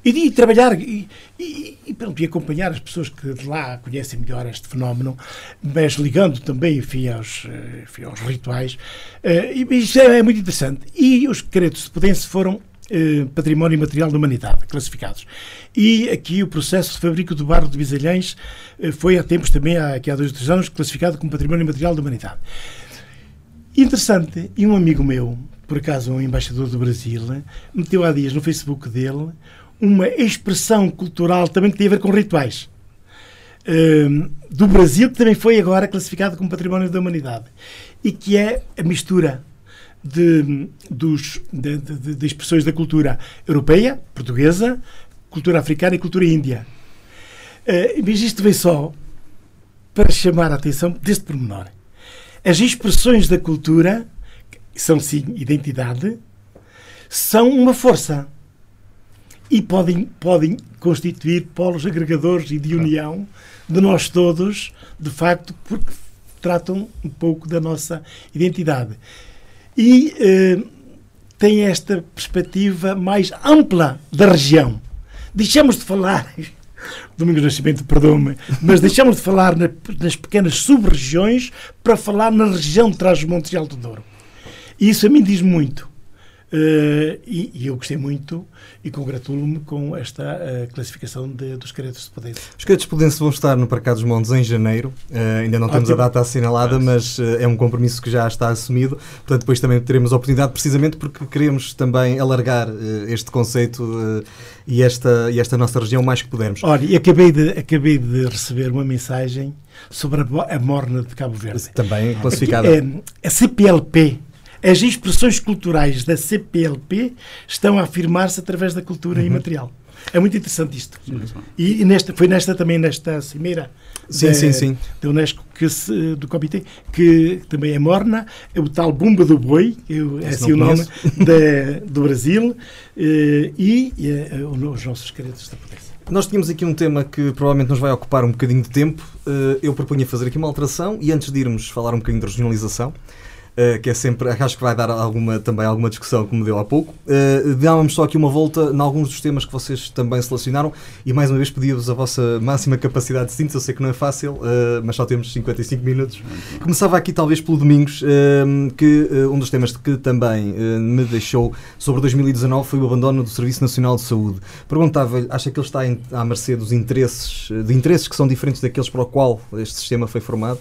E, e trabalhar e, e, e, pronto, e acompanhar as pessoas que de lá conhecem melhor este fenómeno, mas ligando também enfim, aos, eh, enfim, aos rituais. Eh, e isso é, é muito interessante. E os caretos de Pudense foram eh, Património Material da Humanidade, classificados. E aqui o processo de fabrico do barro de Bisalhães eh, foi há tempos também, há, aqui há dois ou três anos, classificado como Património Material da Humanidade. Interessante, e um amigo meu, por acaso um embaixador do Brasil, meteu há dias no Facebook dele uma expressão cultural também que tem a ver com rituais hum, do Brasil, que também foi agora classificado como Património da Humanidade, e que é a mistura de, dos, de, de- de expressões da cultura europeia, portuguesa, cultura africana e cultura índia. Eh, mas isto vem só para chamar a atenção deste pormenor. As expressões da cultura, que são sim identidade, são uma força e podem, podem constituir polos agregadores e de união de nós todos, de facto, porque tratam um pouco da nossa identidade. E eh, tem esta perspectiva mais ampla da região. Deixamos de falar, Domingos Nascimento, perdoe-me, mas deixamos de falar na, nas pequenas sub-regiões para falar na região de Trás-os-Montes e Alto Douro. E isso a mim diz muito. Uh, e, e, eu gostei muito e congratulo-me com esta uh, classificação de, dos cadetes de Podense. Os cadetes de Podense vão estar no Parque dos Montes em janeiro. Uh, ainda não temos Ótimo. a data assinalada, mas é um compromisso que já está assumido. Portanto, depois também teremos a oportunidade, precisamente porque queremos também alargar este conceito e, esta, e esta nossa região mais que pudermos. Olha, e acabei de, acabei de receber uma mensagem sobre a, a Morna de Cabo Verde. Também classificada. a CPLP as expressões culturais da CPLP estão a afirmar-se através da cultura uhum. imaterial. É muito interessante isto. E, nesta, foi nesta também, nesta cimeira sim, da, sim, sim. da Unesco que se, do Comitê, que também é morna, é o tal Bumba do Boi, eu, é assim o nome, da, do Brasil, eh, e, e eh, os nossos queridos da potência. Nós tínhamos aqui um tema que provavelmente nos vai ocupar um bocadinho de tempo. Eh, eu propunha fazer aqui uma alteração e antes de irmos falar um bocadinho de regionalização, Uh, que é sempre, acho que vai dar alguma, também alguma discussão, como deu há pouco. Uh, Dávamos só aqui uma volta em alguns dos temas que vocês também selecionaram e mais uma vez pedi-vos a vossa máxima capacidade de síntese. Eu sei que não é fácil, uh, mas só temos 55 minutos. Começava aqui, talvez, pelo Domingos, que um dos temas que também me deixou sobre 2019 foi o abandono do Serviço Nacional de Saúde. Perguntava-lhe, acha que ele está à mercê dos interesses, de interesses que são diferentes daqueles para o qual este sistema foi formado?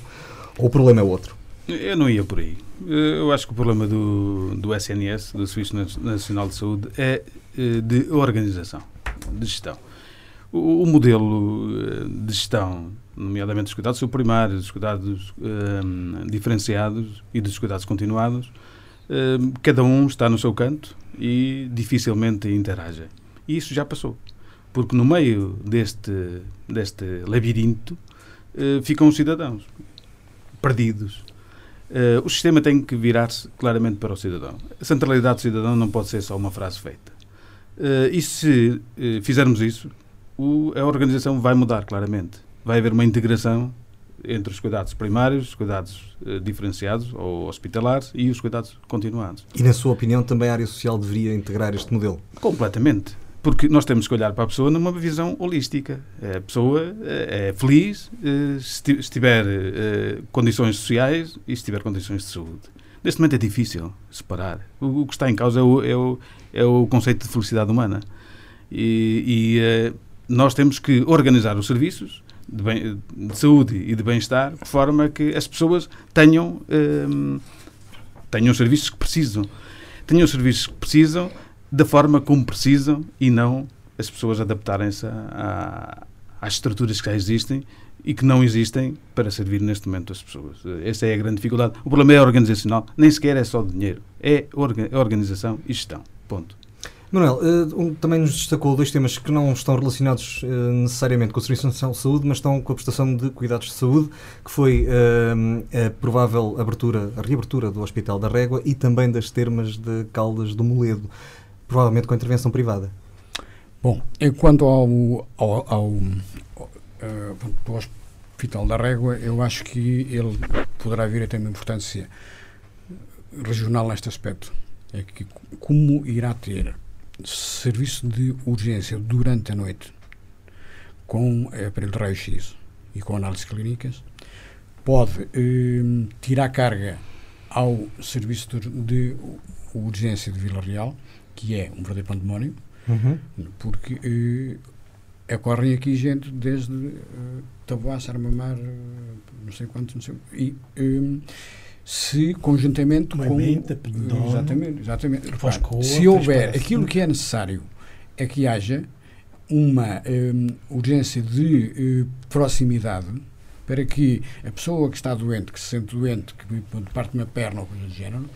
Ou o problema é outro? Eu não ia por aí. Eu acho que o problema do, do SNS, do Serviço Nacional de Saúde, é eh, de organização, de gestão. O, o modelo eh, de gestão, nomeadamente dos cuidados primários, dos cuidados um, eh, diferenciados e dos cuidados continuados, um, cada um está no seu canto e dificilmente interage. E isso já passou. Porque no meio deste, deste labirinto uh, ficam os cidadãos perdidos Uh, o sistema tem que virar-se claramente para o cidadão. A centralidade do cidadão não pode ser só uma frase feita. Uh, e se uh, fizermos isso, o, a organização vai mudar claramente. Vai haver uma integração entre os cuidados primários, os cuidados diferenciados ou hospitalares e os cuidados continuados. E, na sua opinião, também a área social deveria integrar este modelo? Completamente. Porque nós temos que olhar para a pessoa numa visão holística. A pessoa eh, é feliz eh, se tiver eh, condições sociais e se tiver condições de saúde. Neste momento é difícil separar. O que está em causa é o, é o, é o conceito de felicidade humana. E, e nós temos que organizar os serviços de, bem, de saúde e de bem-estar de forma que as pessoas tenham, tenham os serviços que precisam. Tenham os serviços que precisam da forma como precisam e não as pessoas adaptarem-se às estruturas que já existem e que não existem para servir neste momento as pessoas. Essa é a grande dificuldade. O problema é organizacional, nem sequer é só dinheiro, é organização e gestão. Ponto. Manuel, uh, também nos destacou dois temas que não estão relacionados uh, necessariamente com o Serviço Nacional de Saúde, mas estão com a prestação de cuidados de saúde, que foi uh, a provável abertura, a reabertura do Hospital da Régua e também das termas de Caldas do Moledo provavelmente com intervenção privada. Bom, quanto ao, ao, ao, ao uh, Hospital da Régua, eu acho que ele poderá vir a ter uma importância regional neste aspecto. É que como irá ter serviço de urgência durante a noite com aparelho de raio-x e com análises clínicas, pode eh, tirar carga ao serviço de, de urgência de Vila Real que é um verdadeiro pandemónio, uhum. porque uh, ocorrem aqui gente desde uh, Taboaço, Armamar, uh, não sei quantos, não sei, e um, se conjuntamente com... Pedrão, exatamente, exatamente. Repare, se houver aquilo que é necessário é que haja uma um, urgência de uh, proximidade para que a pessoa que está doente, que se sente doente, que parte uma perna ou coisa do género,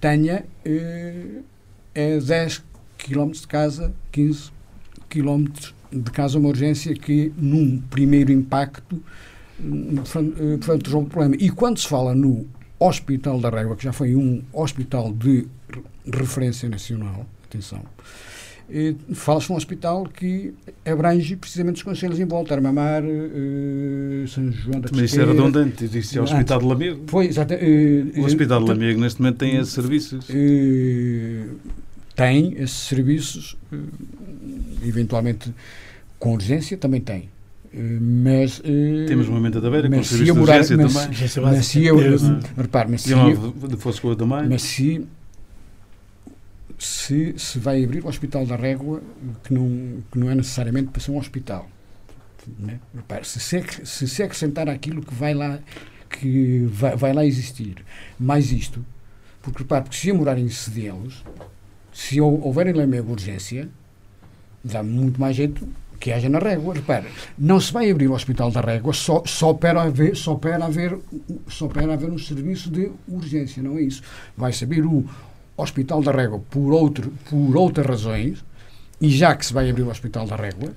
tenha uh, é 10 km de casa, 15 km de casa, uma urgência que, num primeiro impacto, portanto, resolve o problema. E quando se fala no Hospital da Régua, que já foi um hospital de referência nacional, atenção, fala-se num hospital que abrange precisamente os conselhos em volta, Armamar, uh, São João da Mas isso é redundante, isso é o Hospital de Lamego. Foi, exato. Uh, o Hospital de Lamego neste momento tem esses serviços. Uh, tem esses serviços, eventualmente com urgência também tem. Mas temos uma menta da beira com serviço de urgência mas, também. Mas, se eu, repare, mas se eu, também. Mas se se se vai abrir o Hospital da Régua, que não, que não é necessariamente para ser um hospital. Né? Se, se, se se acrescentar aquilo que vai lá que vai, vai lá existir, mais isto, porque repare, porque se eu morar em Cedelos, se houver em Lamego urgência, dá muito mais jeito que haja na régua. Repare, não se vai abrir o Hospital da Régua só, só, para haver, só, para haver, só para haver um serviço de urgência, não é isso. Vai-se abrir o Hospital da Régua por, outro, por outras razões, e já que se vai abrir o Hospital da Régua,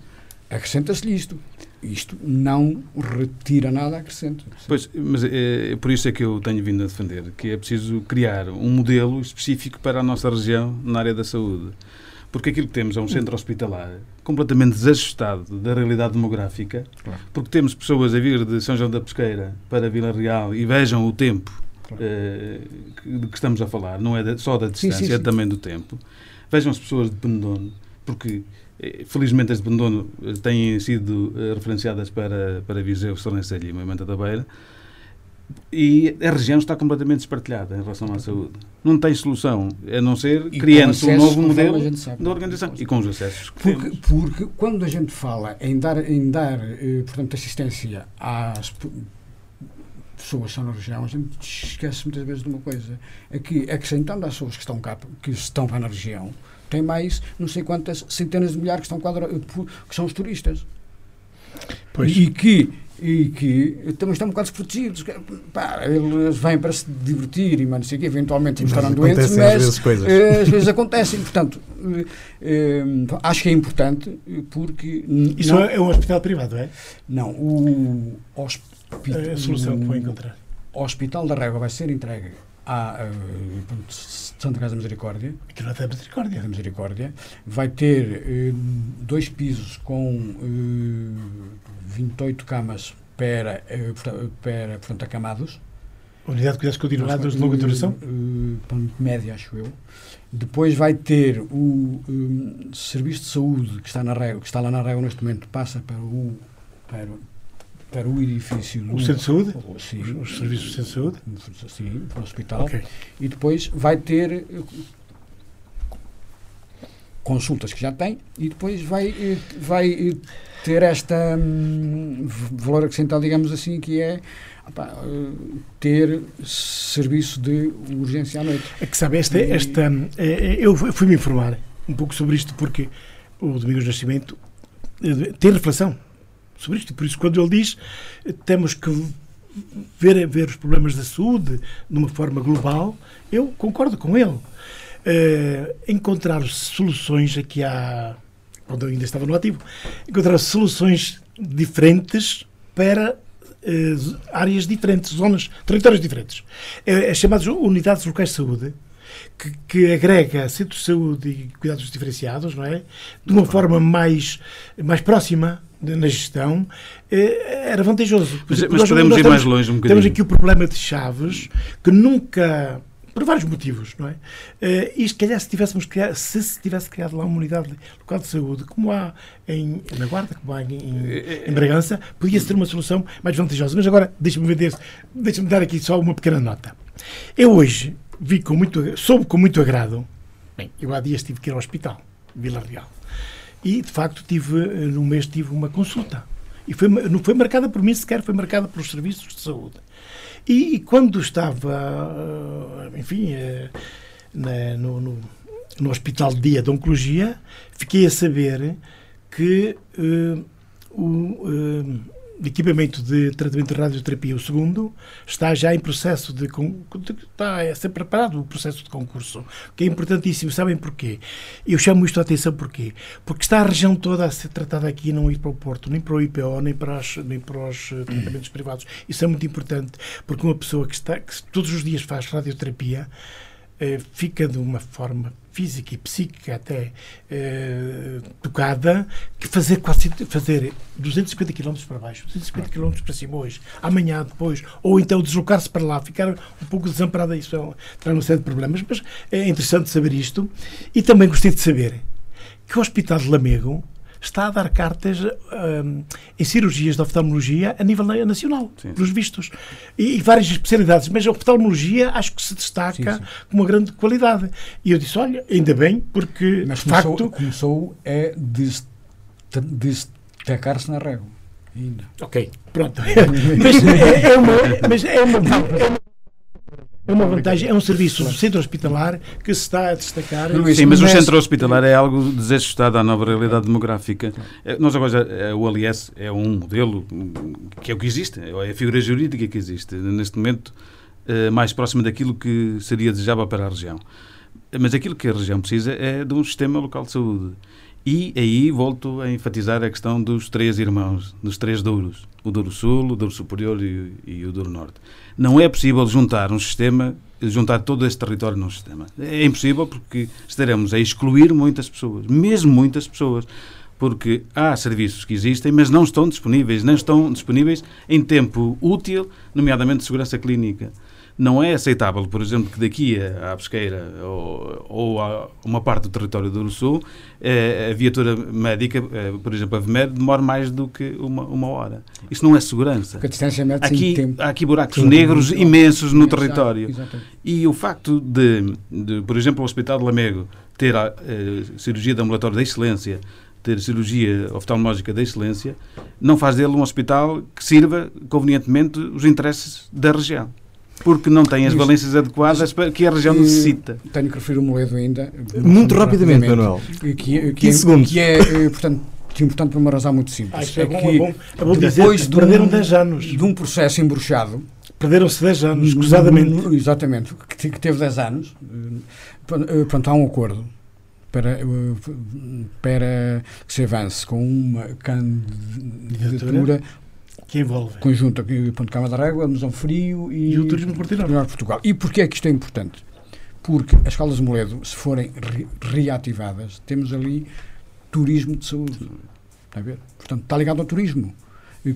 acrescenta-se-lhe isto. Isto não retira nada, acrescenta. Pois, mas é, é, por isso é que eu tenho vindo a defender que é preciso criar um modelo específico para a nossa região na área da saúde. Porque aquilo que temos é um centro hospitalar completamente desajustado da realidade demográfica, claro. porque temos pessoas a vir de São João da Pesqueira para Vila Real e vejam o tempo uh, de que estamos a falar, não é só da distância, sim, sim, sim. é também do tempo. Vejam as pessoas de Pendono, porque felizmente as de Pendono eh, têm sido referenciadas para, para Viseu, Sornenselha e Moimenta da Beira, e a região está completamente despartilhada em relação à saúde. Não tem solução, a não ser criando um novo modelo da organização e com os acessos que porque, temos. Porque quando a gente fala em dar, em dar portanto, assistência às pessoas que estão na região, a gente esquece muitas vezes de uma coisa. É que, acrescentando às pessoas que estão cá, que estão cá na região, tem mais não sei quantas centenas de milhares que, estão quadra, que são os turistas. Pois. E que e que também estão um bocado desprotegidos. Pá, eles vêm para se divertir e não sei que, eventualmente estarão doentes, mas às vezes, uh, às vezes acontecem. Portanto, uh, uh, acho que é importante porque. Isso não, é um hospital privado, é? Não, o hospital a solução que foi encontrar. O Hospital da Régua vai ser entregue à uh, Santa Casa Misericórdia. Aqui não é da Misericórdia. Da Misericórdia. Vai ter uh, dois pisos com uh, 28 camas para, uh, para portanto, acamados. Unidade de cuidados continuados de longa duração? Média, acho eu. Depois vai ter o um, serviço de saúde que está, na Régua, que está lá na Régua neste momento, passa para o, para, para o edifício do... O centro de saúde? Sim. Os, os serviços do centro de saúde? Sim, para o hospital. Okay. E depois vai ter eh, consultas que já tem e depois vai, eh, vai eh, ter esta hum, valor acrescentado, digamos assim, que é opa, ter serviço de urgência à noite. É que sabe, esta, esta eu fui-me informar um pouco sobre isto porque o Domingos Nascimento tem reflexão sobre isto. Por isso, quando ele diz temos que ver, ver os problemas da saúde de uma forma global, eu concordo com ele. Uh, encontrar soluções aqui há quando eu ainda estava no ativo encontrar soluções diferentes para uh, áreas diferentes, zonas, territórios diferentes. É, é chamadas unidades locais de saúde que, que, agrega centros de saúde e cuidados diferenciados, não é? De uma forma mais, mais próxima na gestão eh, era vantajoso. Mas, mas podemos ir mais longe um bocadinho. Temos aqui o problema de Chaves, que nunca por vários motivos, não é? Uh, e se calhar se tivéssemos criado, se se tivesse criado lá uma unidade local de saúde, como há em, na Guarda, como há em, em, em Bragança, podia ser uma solução mais vantajosa. Mas agora, deixa-me vender, deixa-me dar aqui só uma pequena nota. Eu hoje vi com muito, soube com muito agrado, bem, eu há dias tive que ir ao hospital, Vila Real. E, de facto, tive, eh, no mês tive uma consulta. E foi, não foi marcada por mim sequer, foi marcada pelos serviços de saúde. E, e quando estava, eh, enfim, eh, na, no, no, no, Hospital de Dia de Oncologia, fiquei a saber que uh, o, uh, de equipamento de tratamento de radioterapia, o segundo, está já em processo de, está a ser preparado o processo de concurso, que é importantíssimo. Sabem porquê? Eu chamo isto a atenção porquê? Porque está a região toda a ser tratada aqui e não ir para o Porto, nem para o IPO, nem para, as, nem para os eh, tratamentos privados. Isso é muito importante, porque uma pessoa que, está, que todos os dias faz radioterapia fica de uma forma física e psíquica até eh, tocada que fazer quase fazer 250 km para baixo, 250 km para cima hoje, amanhã depois, ou então deslocar-se para lá, ficar um pouco desamparado, isso é, traz uma série de problemas, mas é interessante saber isto. E também gostei de saber que o Hospital de Lamego está a dar cartas um, em cirurgias de oftalmologia a nível nacional, sim. pelos vistos. E, e, várias especialidades, mas a oftalmologia acho que se destaca sim, sim. com uma grande qualidade. E eu disse, olha, ainda bem, porque mas de começou, facto... Começou é destacar-se na régua. Ainda. Ok, pronto. mas, é, é, uma, mas é uma, é uma é uma vantagem, é um serviço do centro hospitalar que se está a destacar. Sim, mas o centro hospitalar é algo desajustado à nova realidade demográfica. É, nós agora, é, o aliás é um modelo que é o que existe, é a figura jurídica que existe, neste momento, eh, mais próxima daquilo que seria desejável para a região. Mas aquilo que a região precisa é de um sistema local de saúde. E aí volto a enfatizar a questão dos três irmãos, dos três douros, o Douro Sul, o Douro Superior e, e o Douro Norte. Não é possível juntar um sistema, juntar todo este território num sistema. É impossível porque estaremos a excluir muitas pessoas, mesmo muitas pessoas porque há serviços que existem, mas não estão disponíveis, não estão disponíveis em tempo útil, nomeadamente segurança clínica. Não é aceitável, por exemplo, que daqui à Pesqueira ou, ou a uma parte do território do Sul, eh, a viatura médica, eh, por exemplo, a VMED, demore mais do que uma, uma hora. Isso não é segurança. Porque a distância médica aqui, tempo. Há aqui buracos Sim, negros imensos no território. Exatamente. E o facto de, de, por exemplo, o Hospital de Lamego ter a eh, cirurgia de ambulatório da excelência, ter cirurgia oftalmológica da excelência, não faz dele um hospital que sirva convenientemente os interesses da região porque não tem as valências adequadas para que a região necessita. Tenho que referir o Moledo ainda. Muito rapidamente, Manuel. Que, que, que, é, segundos. que é, eh, portanto, importante por uma razão muito simples. Ah, é, é, bom, que é bom, é bom depois de perderam um, 10 anos. De um processo embruxado. Perderam-se 10 anos, escusadamente. Exatamente, que, que teve 10 anos. Eh, pronto, há um acordo para, eh, para que se avance com uma candidatura que envolve conjunto Ponto de Cama da Régua, Musão Frio e, e o Turismo Portugal. Portugal. E porquê é que isto é importante? Porque as Caldas de Moledo, se forem re reativadas, temos ali turismo de saúde. Está a ver? Portanto, está ligado ao turismo.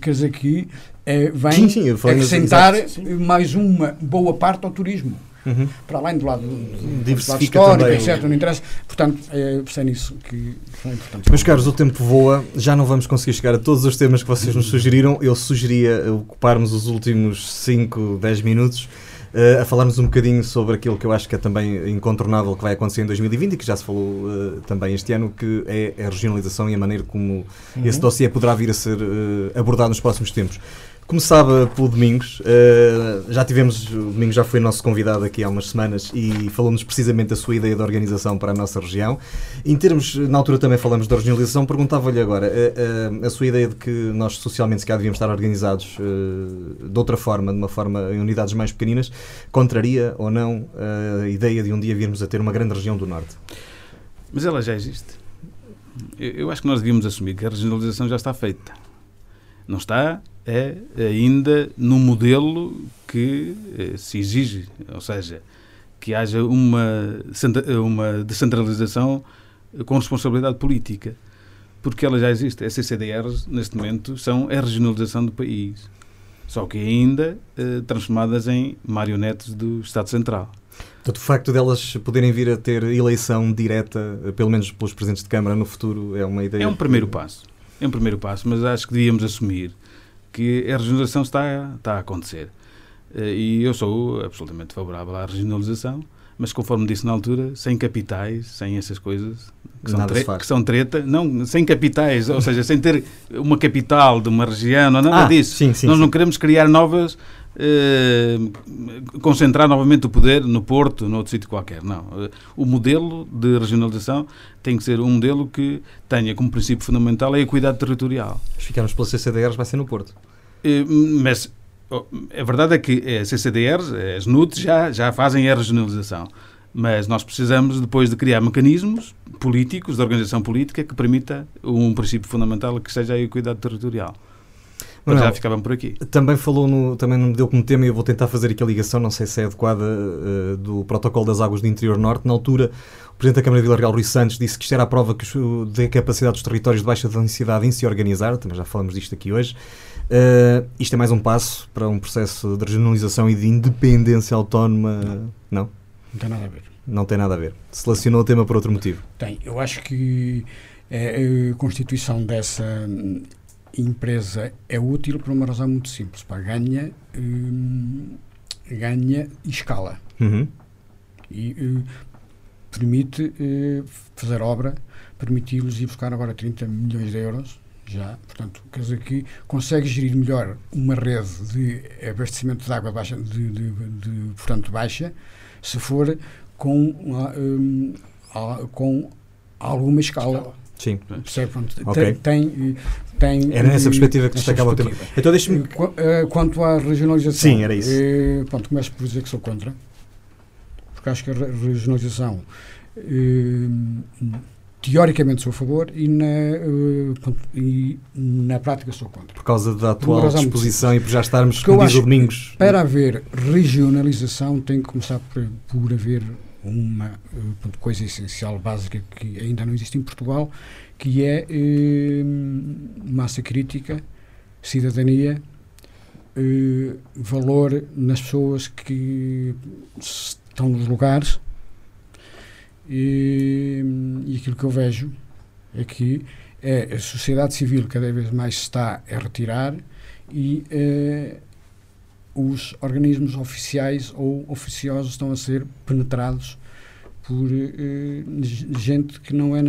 Quer dizer que é, vem sim, sim, acrescentar mais uma boa parte ao turismo. Uhum. Para além do lado, do lado histórico, etc. Não interessa. Portanto, é, é nisso que é importante. Meus caros, o tempo voa. Já não vamos conseguir chegar a todos os temas que vocês nos sugeriram. Eu sugeria ocuparmos os últimos 5, 10 minutos Uh, a falarmos um bocadinho sobre aquilo que eu acho que é também incontornável que vai acontecer em 2020 e que já se falou uh, também este ano, que é a regionalização e a maneira como uhum. esse dossiê poderá vir a ser uh, abordado nos próximos tempos. Começava pelo Domingos, uh, já tivemos, o Domingos já foi nosso convidado aqui há umas semanas e falou-nos precisamente da sua ideia de organização para a nossa região. Em termos, na altura também falamos da regionalização, perguntava-lhe agora, uh, uh, a sua ideia de que nós socialmente se calhar devíamos estar organizados de outra forma, de uma forma em unidades mais pequeninas, contraria ou não a ideia de um dia virmos a ter uma grande região do Norte? Mas ela já existe. Eu, eu acho que nós devíamos assumir que a regionalização já está feita. Não está, é ainda no modelo que eh, se exige, ou seja, que haja uma, uma descentralização com responsabilidade política, porque ela já existe. As CCDRs, neste momento, são a regionalização do país, só que ainda eh, transformadas em marionetes do Estado Central. Portanto, o facto delas poderem vir a ter eleição direta, eh, pelo menos pelos presidentes de Câmara, no futuro, é uma ideia. É um primeiro passo. É um primeiro passo, mas acho que devíamos assumir que a regionalização está, está a acontecer. Eh, e eu sou absolutamente favorável à regionalização, mas conforme disse na altura, sem capitais, sem essas coisas que são, tre que são treta, não, sem capitais, ou seja, sem ter uma capital de uma região, não nada ah, disso. Sim, sim, Nós sim. não queremos criar novas, eh, concentrar novamente o poder no Porto, noutro sítio qualquer. Não. Eh, o modelo de regionalização tem que ser um modelo que tenha como princípio fundamental a equidade territorial. Se ficarmos pelas CCDRs, vai ser no Porto. Mas a verdade é que a CCDR, as NUT, já, já fazem a regionalização. Mas nós precisamos depois de criar mecanismos políticos, de organização política, que permita um princípio fundamental que seja a equidade territorial. Mas já ficavam por aqui. Também falou, no, também me deu como tema, e eu vou tentar fazer aqui a ligação, não sei se é adequada, uh, do protocolo das águas do interior norte. Na altura, o Presidente da Câmara de Vila Real, Rui Santos, disse que isto era a prova que, da capacidade dos territórios de baixa densidade em se organizar, também já falamos disto aqui hoje. Uh, isto é mais um passo para um processo de regionalização e de independência autónoma, não? Não tem nada a ver. Não tem nada a ver. Selecionou o tema por outro motivo. Tem. Eu acho que a constituição dessa empresa é útil por uma razão muito simples. Pá, ganha, hum, ganha escala. Uhum. E uh, permite uh, fazer obra, permitir-lhes ir buscar agora 30 milhões de euros já, portanto, quer dizer que consegue gerir melhor uma rede de abastecimento de água baixa, de, de, de portanto, baixa, se for com, um, com alguma escala. Sim. Percebe? Pronto, okay. tem, tem, tem, Era nessa perspectiva que destacava o tema. Então deixa-me... Eh, quanto à regionalização... Sim, era isso. Eh, pronto, começo por dizer que sou contra. Porque acho que a regionalização... Eh, teoricamente sou a favor e na, pronto, e na prática sou contra. Por causa da atual disposição e por já estarmos, como diz o Domingos... Para haver regionalização tem que começar por, por haver uma uh, coisa essencial, básica, que ainda não existe em Portugal, que é uh, massa crítica, cidadania, uh, valor nas pessoas que estão nos lugares. E, e aquilo que eu vejo que é a sociedade civil cada vez mais está a retirar e os organismos oficiais ou oficiosos estão a ser penetrados por uh, gente que não, é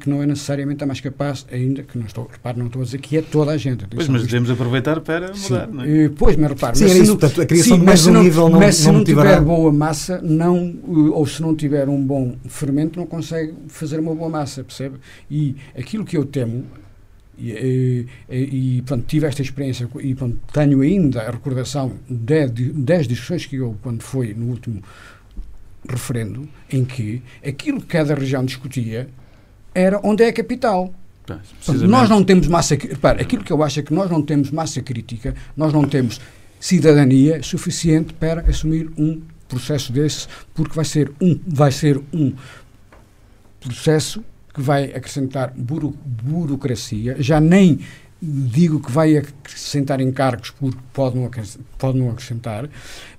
que não é necessariamente a mais capaz, ainda que não estou, repare, não estou a dizer que é toda a gente. Pois, mas devemos aproveitar para mudar, não é? Uh, pois, mas repare, sim, mas, é isso, portanto, a criação sim, de mais um nível não, mas se não, não tiver boa massa, não, uh, ou se não tiver um bom fermento, não consegue fazer uma boa massa, percebe? E aquilo que eu temo e, e, e pronto, tive esta experiência e pronto, tenho ainda a recordação de, de, das discussões que eu, quando foi no último referendo, em que aquilo que cada região discutia era onde é a capital. Portanto, nós não temos massa. Repara, aquilo que eu acho é que nós não temos massa crítica, nós não temos cidadania suficiente para assumir um processo desses, porque vai ser um, vai ser um processo que vai acrescentar buro, burocracia, já nem digo que vai acrescentar encargos porque pode não, pode não acrescentar,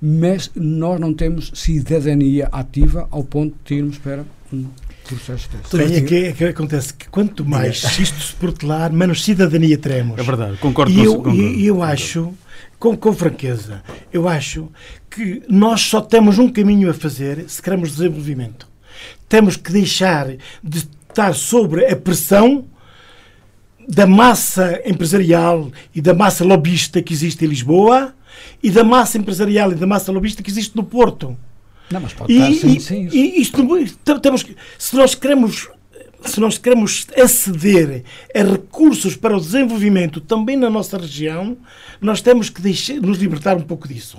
mas nós não temos cidadania ativa ao ponto de irmos para um processo desse. Bem, é que, é que acontece que quanto mais isto se protelar, menos cidadania teremos. É verdade, concordo e eu, com E eu acho, com, com franqueza, eu acho que nós só temos um caminho a fazer se queremos desenvolvimento. Temos que deixar de estar sobre a pressão da massa empresarial e da massa lobista que existe em Lisboa e da massa empresarial e da massa lobista que existe no Porto. Não, mas pode e, estar, sim, sim, e isto, temos, se nós queremos se nós queremos aceder a recursos para o desenvolvimento também na nossa região, nós temos que deixar, nos libertar um pouco disso.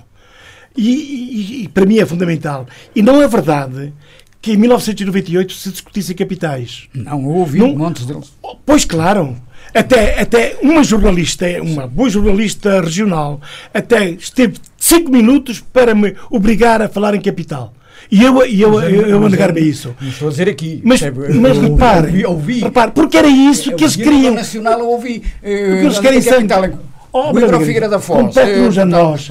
E, e, e, para mim é fundamental. E não é verdade que em 1998 se discutissem capitais. Não, ouvi não, montes deles. Pois claro. Até, até uma jornalista, uma boa jornalista regional, até esteve cinco minutos para me obrigar a falar em capital. E eu, e eu, eu, eu a negar-me a isso. Não estou a dizer aqui. Mas, mas repare, ouvi, ouvi, repare, porque era isso que eles queriam. Nacional eu ouvi. Uh, porque eles querem capital, Oh, Coimbra Figueira da Foz. Compete-nos a nós.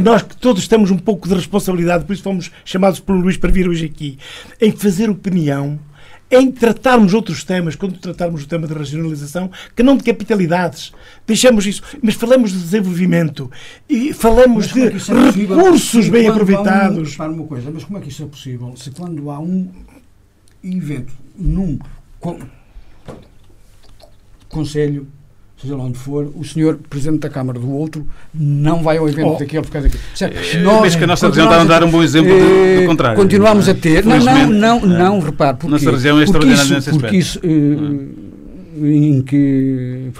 Nós que todos temos um pouco de responsabilidade, por isso fomos chamados pelo Luís para vir hoje aqui, em fazer opinião, em tratarmos outros temas, quando tratarmos o tema da regionalização, que não de capitalidades. Deixamos isso. Mas falamos de desenvolvimento e falamos de é recursos bem aproveitados. Um, para uma coisa, mas como é que isso é possível? Se quando há um evento num conselho seja lá onde for, o senhor Presidente da Câmara do outro não vai ao evento oh. daquele por causa daquilo. É, nós, que a nossa região está a dar um bom exemplo do, do eh, contrário. Continuamos a ter. Não, não, não, não, repare. Porque, nossa região é extraordinária nesse aspecto. Porque isso, em que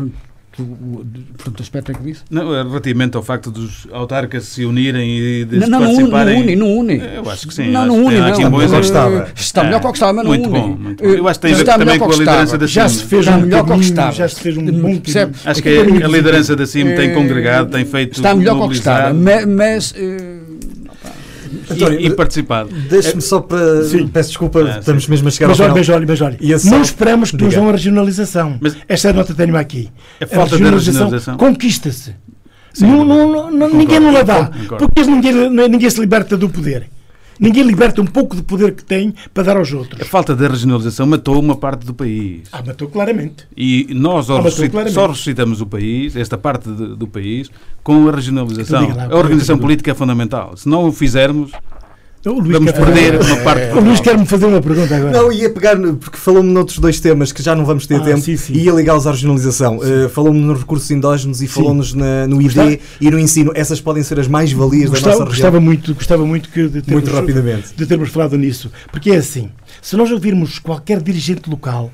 portanto, aspecto é que disse? Não, é relativamente ao facto dos autarcas se unirem e de não, não, participarem. Não, une, não une. Eu acho que sim. Não, não une, não. Está melhor que estava. Está melhor que o que estava, mas não muito une. Bom, muito bom. Eu acho que tem a ver também com a liderança da CIM. Já se fez um melhor que o que estava. Já se fez um bom? Acho que a, a liderança da CIM tem congregado, tem feito Está melhor que o que estava, mas... António, e, e participado. Deixe-me só para. Sim. Peço desculpa, Ah, estamos sim. mesmo a chegar Mas ao olha, final. mas olha, mas olha. Não esperamos que nos dão a regionalização. Mas- Esta é a nota que tenho aqui. A falta da regionalização. conquista-se. Sim, Não- não- não- não- ninguém não a dá. Concordo. Porque ninguém, ninguém se liberta do poder. Ninguém liberta um pouco do poder que tem para dar aos A outros. falta da regionalização matou uma parte do país. Ah, matou claramente. E nós Ah, ressuscit- claramente. só ressuscitamos o país, esta parte de- do país, com a regionalização. Então lá, a organização é a política é fundamental. Se não o fizermos, vamos quer perder uma parte O Luís quer-me fazer uma pergunta agora. Não, ia pegar, porque falou-me noutros dois temas que já não vamos ter Ah, tempo sim, sim. e ia ligá-los à regionalização. Uh, falou-me nos recursos endógenos e falou-nos no ID Gostava- e no ensino. Essas podem ser as mais-valias da Gostava, nossa região. gostava muito, gostava muito que de termos, Muito rapidamente. de termos falado nisso. Porque é assim, se nós ouvirmos qualquer dirigente local,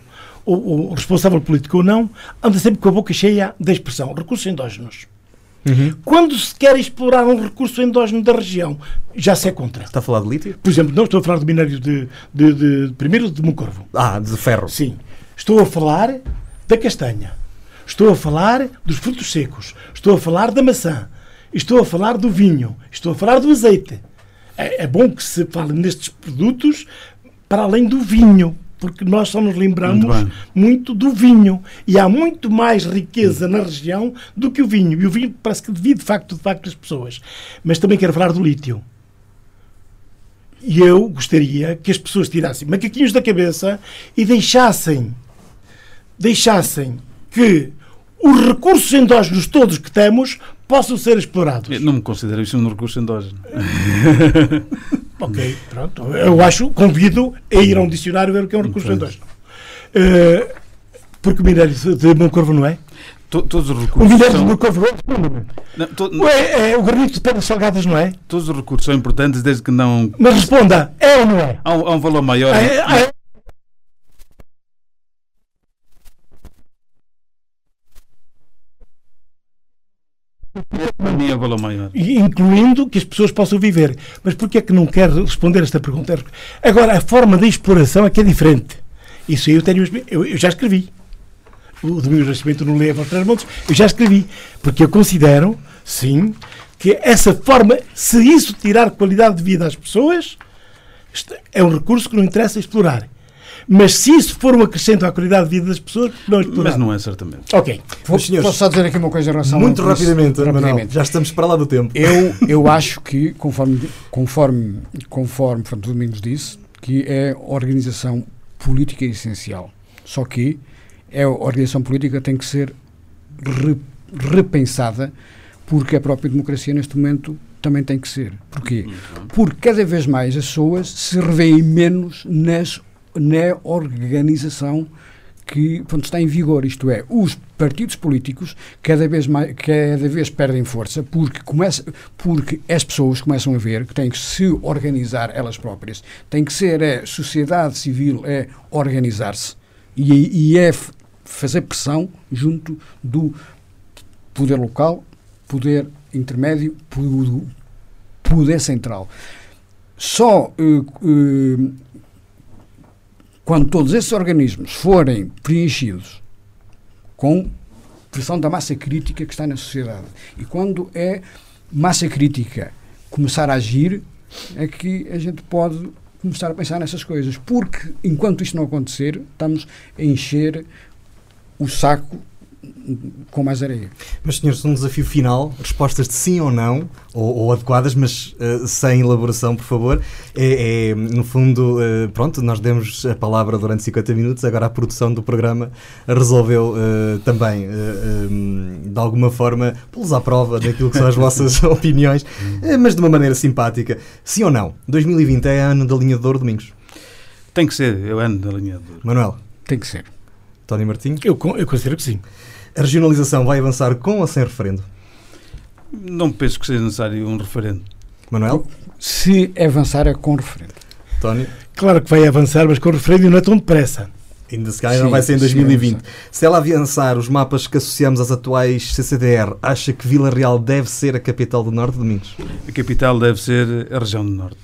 ou, ou responsável político ou não, anda sempre com a boca cheia da expressão recursos endógenos. Uhum. Quando se quer explorar um recurso endógeno da região, já se é contra. Está a falar de lítio? Por exemplo, não estou a falar do minério de, de, de- primeiro de Moncorvo. Ah, de ferro. Sim. Estou a falar da castanha. Estou a falar dos frutos secos. Estou a falar da maçã. Estou a falar do vinho. Estou a falar do azeite. É, é bom que se fale nestes produtos para além do vinho, porque nós só nos lembramos Muito muito, do vinho. E há muito mais riqueza na região do que o vinho. E o vinho parece que divide de facto, de facto as pessoas. Mas também quero falar do lítio. E eu gostaria que as pessoas tirassem macaquinhos da cabeça e deixassem, deixassem que os recursos endógenos todos que temos possam ser explorados. Eu não me considero isso um recurso endógeno. Ok, pronto. Eu acho, convido a ir a um dicionário ver o que é um recurso endógeno. Eh, porque o minério de Moncorvo não é? To- Todos os O recursos minério de são, Moncorvo é? não, to- É, é o granito de pedras salgadas, não é? todos os recursos são importantes desde que não Mas responda, é ou não é? há um, há um valor maior. É, é, Maior. Incluindo que as pessoas possam viver. Mas porquê é que não quer responder esta pergunta? Agora, a forma de exploração é que é diferente. Isso eu tenho. Eu, eu já escrevi. O Domingos Nascimento não lê a aos Montes. Eu já escrevi. Porque eu considero, sim, que essa forma, se isso tirar qualidade de vida às pessoas, é um recurso que não interessa explorar. Mas se isso for um acrescento à qualidade de vida das pessoas, não explorar. Mas não é certamente. Ok. Vou- senhores, posso só dizer aqui uma coisa em relação Muito a isso? rapidamente, Manuel. rapidamente. Já estamos para lá do tempo. Eu, eu acho que, conforme, conforme, conforme portanto, o Domingos disse, que é organização política essencial. Só que é a organização política tem que ser re- repensada porque a própria democracia neste momento também tem que ser. Porquê? Porque cada vez mais as pessoas se revêem menos nas, na organização que portanto, está em vigor, isto é, os partidos políticos cada vez, mais, cada vez perdem força porque, começa, porque as pessoas começam a ver que têm que se organizar elas próprias, tem que ser a sociedade civil é organizar-se e, e é fazer pressão junto do poder local, poder intermédio, poder central. Só eh, eh, quando todos esses organismos forem preenchidos com pressão da massa crítica que está na sociedade e quando é massa crítica começar a agir, é que a gente pode começar a pensar nessas coisas. Porque enquanto isto não acontecer, estamos a encher o saco com mais areia. Mas, senhores, um desafio final, respostas de sim ou não, ou, ou adequadas, mas uh, sem elaboração, por favor. É, é, no fundo, uh, pronto, nós demos a palavra durante 50 minutos, agora a produção do programa resolveu uh, também, um, de alguma forma, pô-los à prova daquilo que são as vossas opiniões, mas de uma maneira simpática. Sim ou não? 2020 é ano da linha de ouro, Domingos? Tem que ser, é o ano da linha de ouro. Manuel? Tem que ser. Tony Martinho? Eu, eu considero que sim. A regionalização vai avançar com ou sem referendo? Não penso que seja necessário um referendo. Manuel? Se avançar é com referendo. Tony? Claro que vai avançar, mas com referendo não é tão depressa. Ainda se calhar não vai ser em 2020. Sim, se ela avançar os mapas que associamos às atuais CCDR, acha que Vila Real deve ser a capital do Norte, Domingos? A capital deve ser a região do Norte.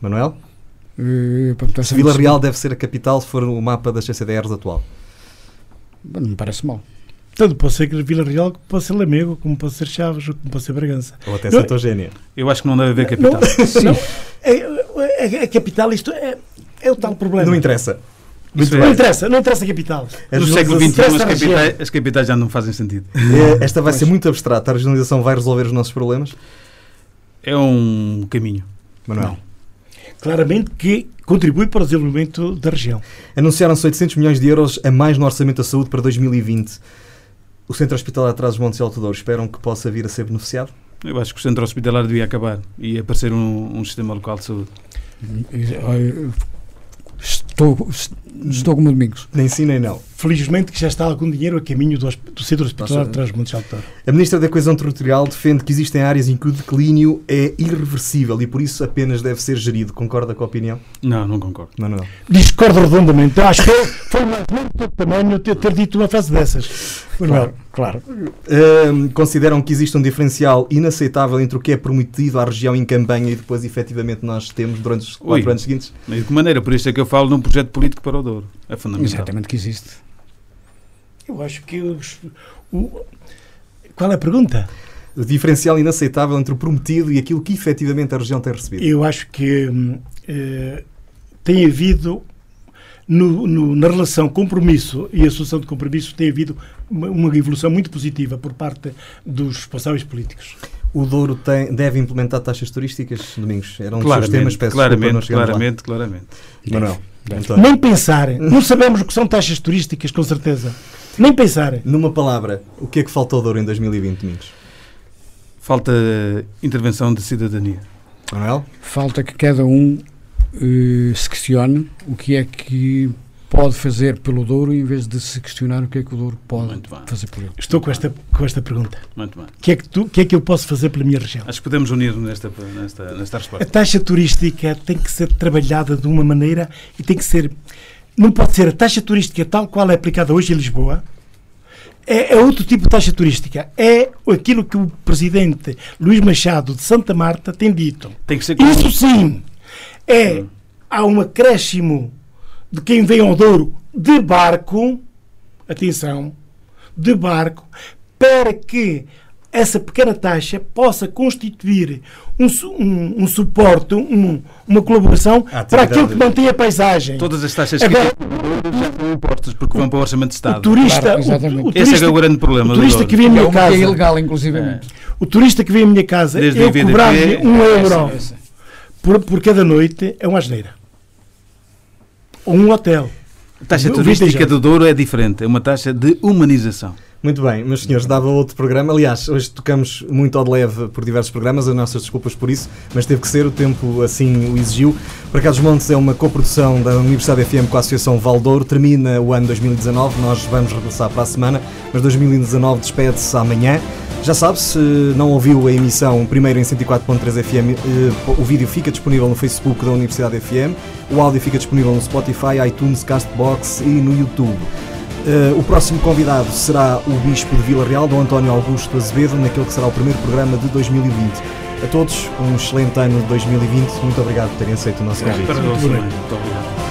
Manuel? Uh, se Vila Real deve ser a capital se for o mapa das CCDRs atual? Não me parece mal. Tanto pode ser Vila Real, como pode ser Lamego, como pode ser Chaves, como pode ser Bragança. Ou até Santa Eugénia. Eu acho que não deve haver capital. Não, não é, é, é, capital, isto é, é o tal problema. Não interessa. Muito não interessa, não interessa a capital. No século XXI as capitais, as capitais já não fazem sentido. É, esta vai ser muito abstrata. A regionalização vai resolver os nossos problemas? É um caminho. Manuel? Não. Claramente que contribui para o desenvolvimento da região. Anunciaram-se 800 milhões de euros a mais no Orçamento da Saúde para 2020. O Centro Hospitalar Atrás dos Montes e Alto Douro esperam que possa vir a ser beneficiado? Eu acho que o Centro Hospitalar devia acabar e aparecer um, um sistema local de saúde. Estou, estou como Domingos. Nem sim, nem não. Felizmente que já está algum dinheiro a caminho do, do Centro Hospitalar de Trás-Montes de Alto A Ministra da Coesão Territorial defende que existem áreas em que o declínio é irreversível e por isso apenas deve ser gerido. Concorda com a opinião? Não, não concordo. Não, não. Discordo redondamente. Acho que foi menos do tamanho ter, ter dito uma frase dessas. Claro. claro. Uh, consideram que existe um diferencial inaceitável entre o que é prometido à região em campanha e depois efetivamente nós temos durante os quatro Ui, anos seguintes? De que maneira? Por isso é que eu falo num projeto político para o Douro. É fundamental. Exatamente que existe. Eu acho que os, o, qual é a pergunta? O diferencial inaceitável entre o prometido e aquilo que efetivamente a região tem recebido. Eu acho que uh, tem havido no, no, na relação compromisso e associação de compromisso tem havido uma, uma, evolução muito positiva por parte dos responsáveis políticos. O Douro tem, deve implementar taxas turísticas, Domingos? Era um dos seus temas, peço claramente, claramente, claramente. Manuel. Nem pensar. Não sabemos o que são taxas turísticas, com certeza. Nem pensar. Numa palavra, o que é que faltou Douro em 2020, Domingos? Falta intervenção de cidadania. Manuel? Falta que cada um uh, se questione o que é que pode fazer pelo Douro em vez de se questionar o que é que o Douro pode fazer por ele. Estou com esta, com esta pergunta. Muito bem. O que, é que, tu, que é que eu posso fazer pela minha região? Acho que podemos unir nesta, nesta, nesta resposta. A taxa turística tem que ser trabalhada de uma maneira e tem que ser. Não pode ser a taxa turística tal qual é aplicada hoje em Lisboa. É, é outro tipo de taxa turística. É aquilo que o presidente Luís Machado de Santa Marta tem dito. Tem que ser Isso sim é hum. há um acréscimo de quem vem ao Douro de barco, atenção, de barco, para que essa pequena taxa possa constituir um, um, um suporte, um, uma colaboração para aquilo que mantém a paisagem. Todas as taxas Agora, que já são impostas porque vão para o Orçamento de Estado. O turista, claro, o, o, Esse é, é o grande problema. O turista que vem à minha é casa. É ilegal, inclusive. É. O turista que vem à minha casa, Desde eu cobrar-lhe um euro. Essa, essa por, por cada noite é uma asneira. Ou um hotel. A taxa turística do Douro é diferente, é uma taxa de humanização. Muito bem, meus senhores, dava outro programa. Aliás, hoje tocamos muito ao de leve por diversos programas, as nossas desculpas por isso, mas teve que ser, o tempo assim o exigiu. Para cá dos Montes é uma coprodução da Universidade FM com a Associação Valdouro, termina o ano 2019, nós vamos regressar para a semana, mas 2019 despede-se amanhã. Já sabe, se não ouviu a emissão primeiro em 104.3 FM, eh, o vídeo fica disponível no Facebook da Universidade FM, o áudio fica disponível no Spotify, iTunes, Castbox e no YouTube. Uh, o próximo convidado será o Bispo de Vila Real, Dom António Augusto Azevedo, naquele que será o primeiro programa de 2020. A todos, um excelente ano de 2020. Muito obrigado por terem aceito o nosso convite. Muito obrigado.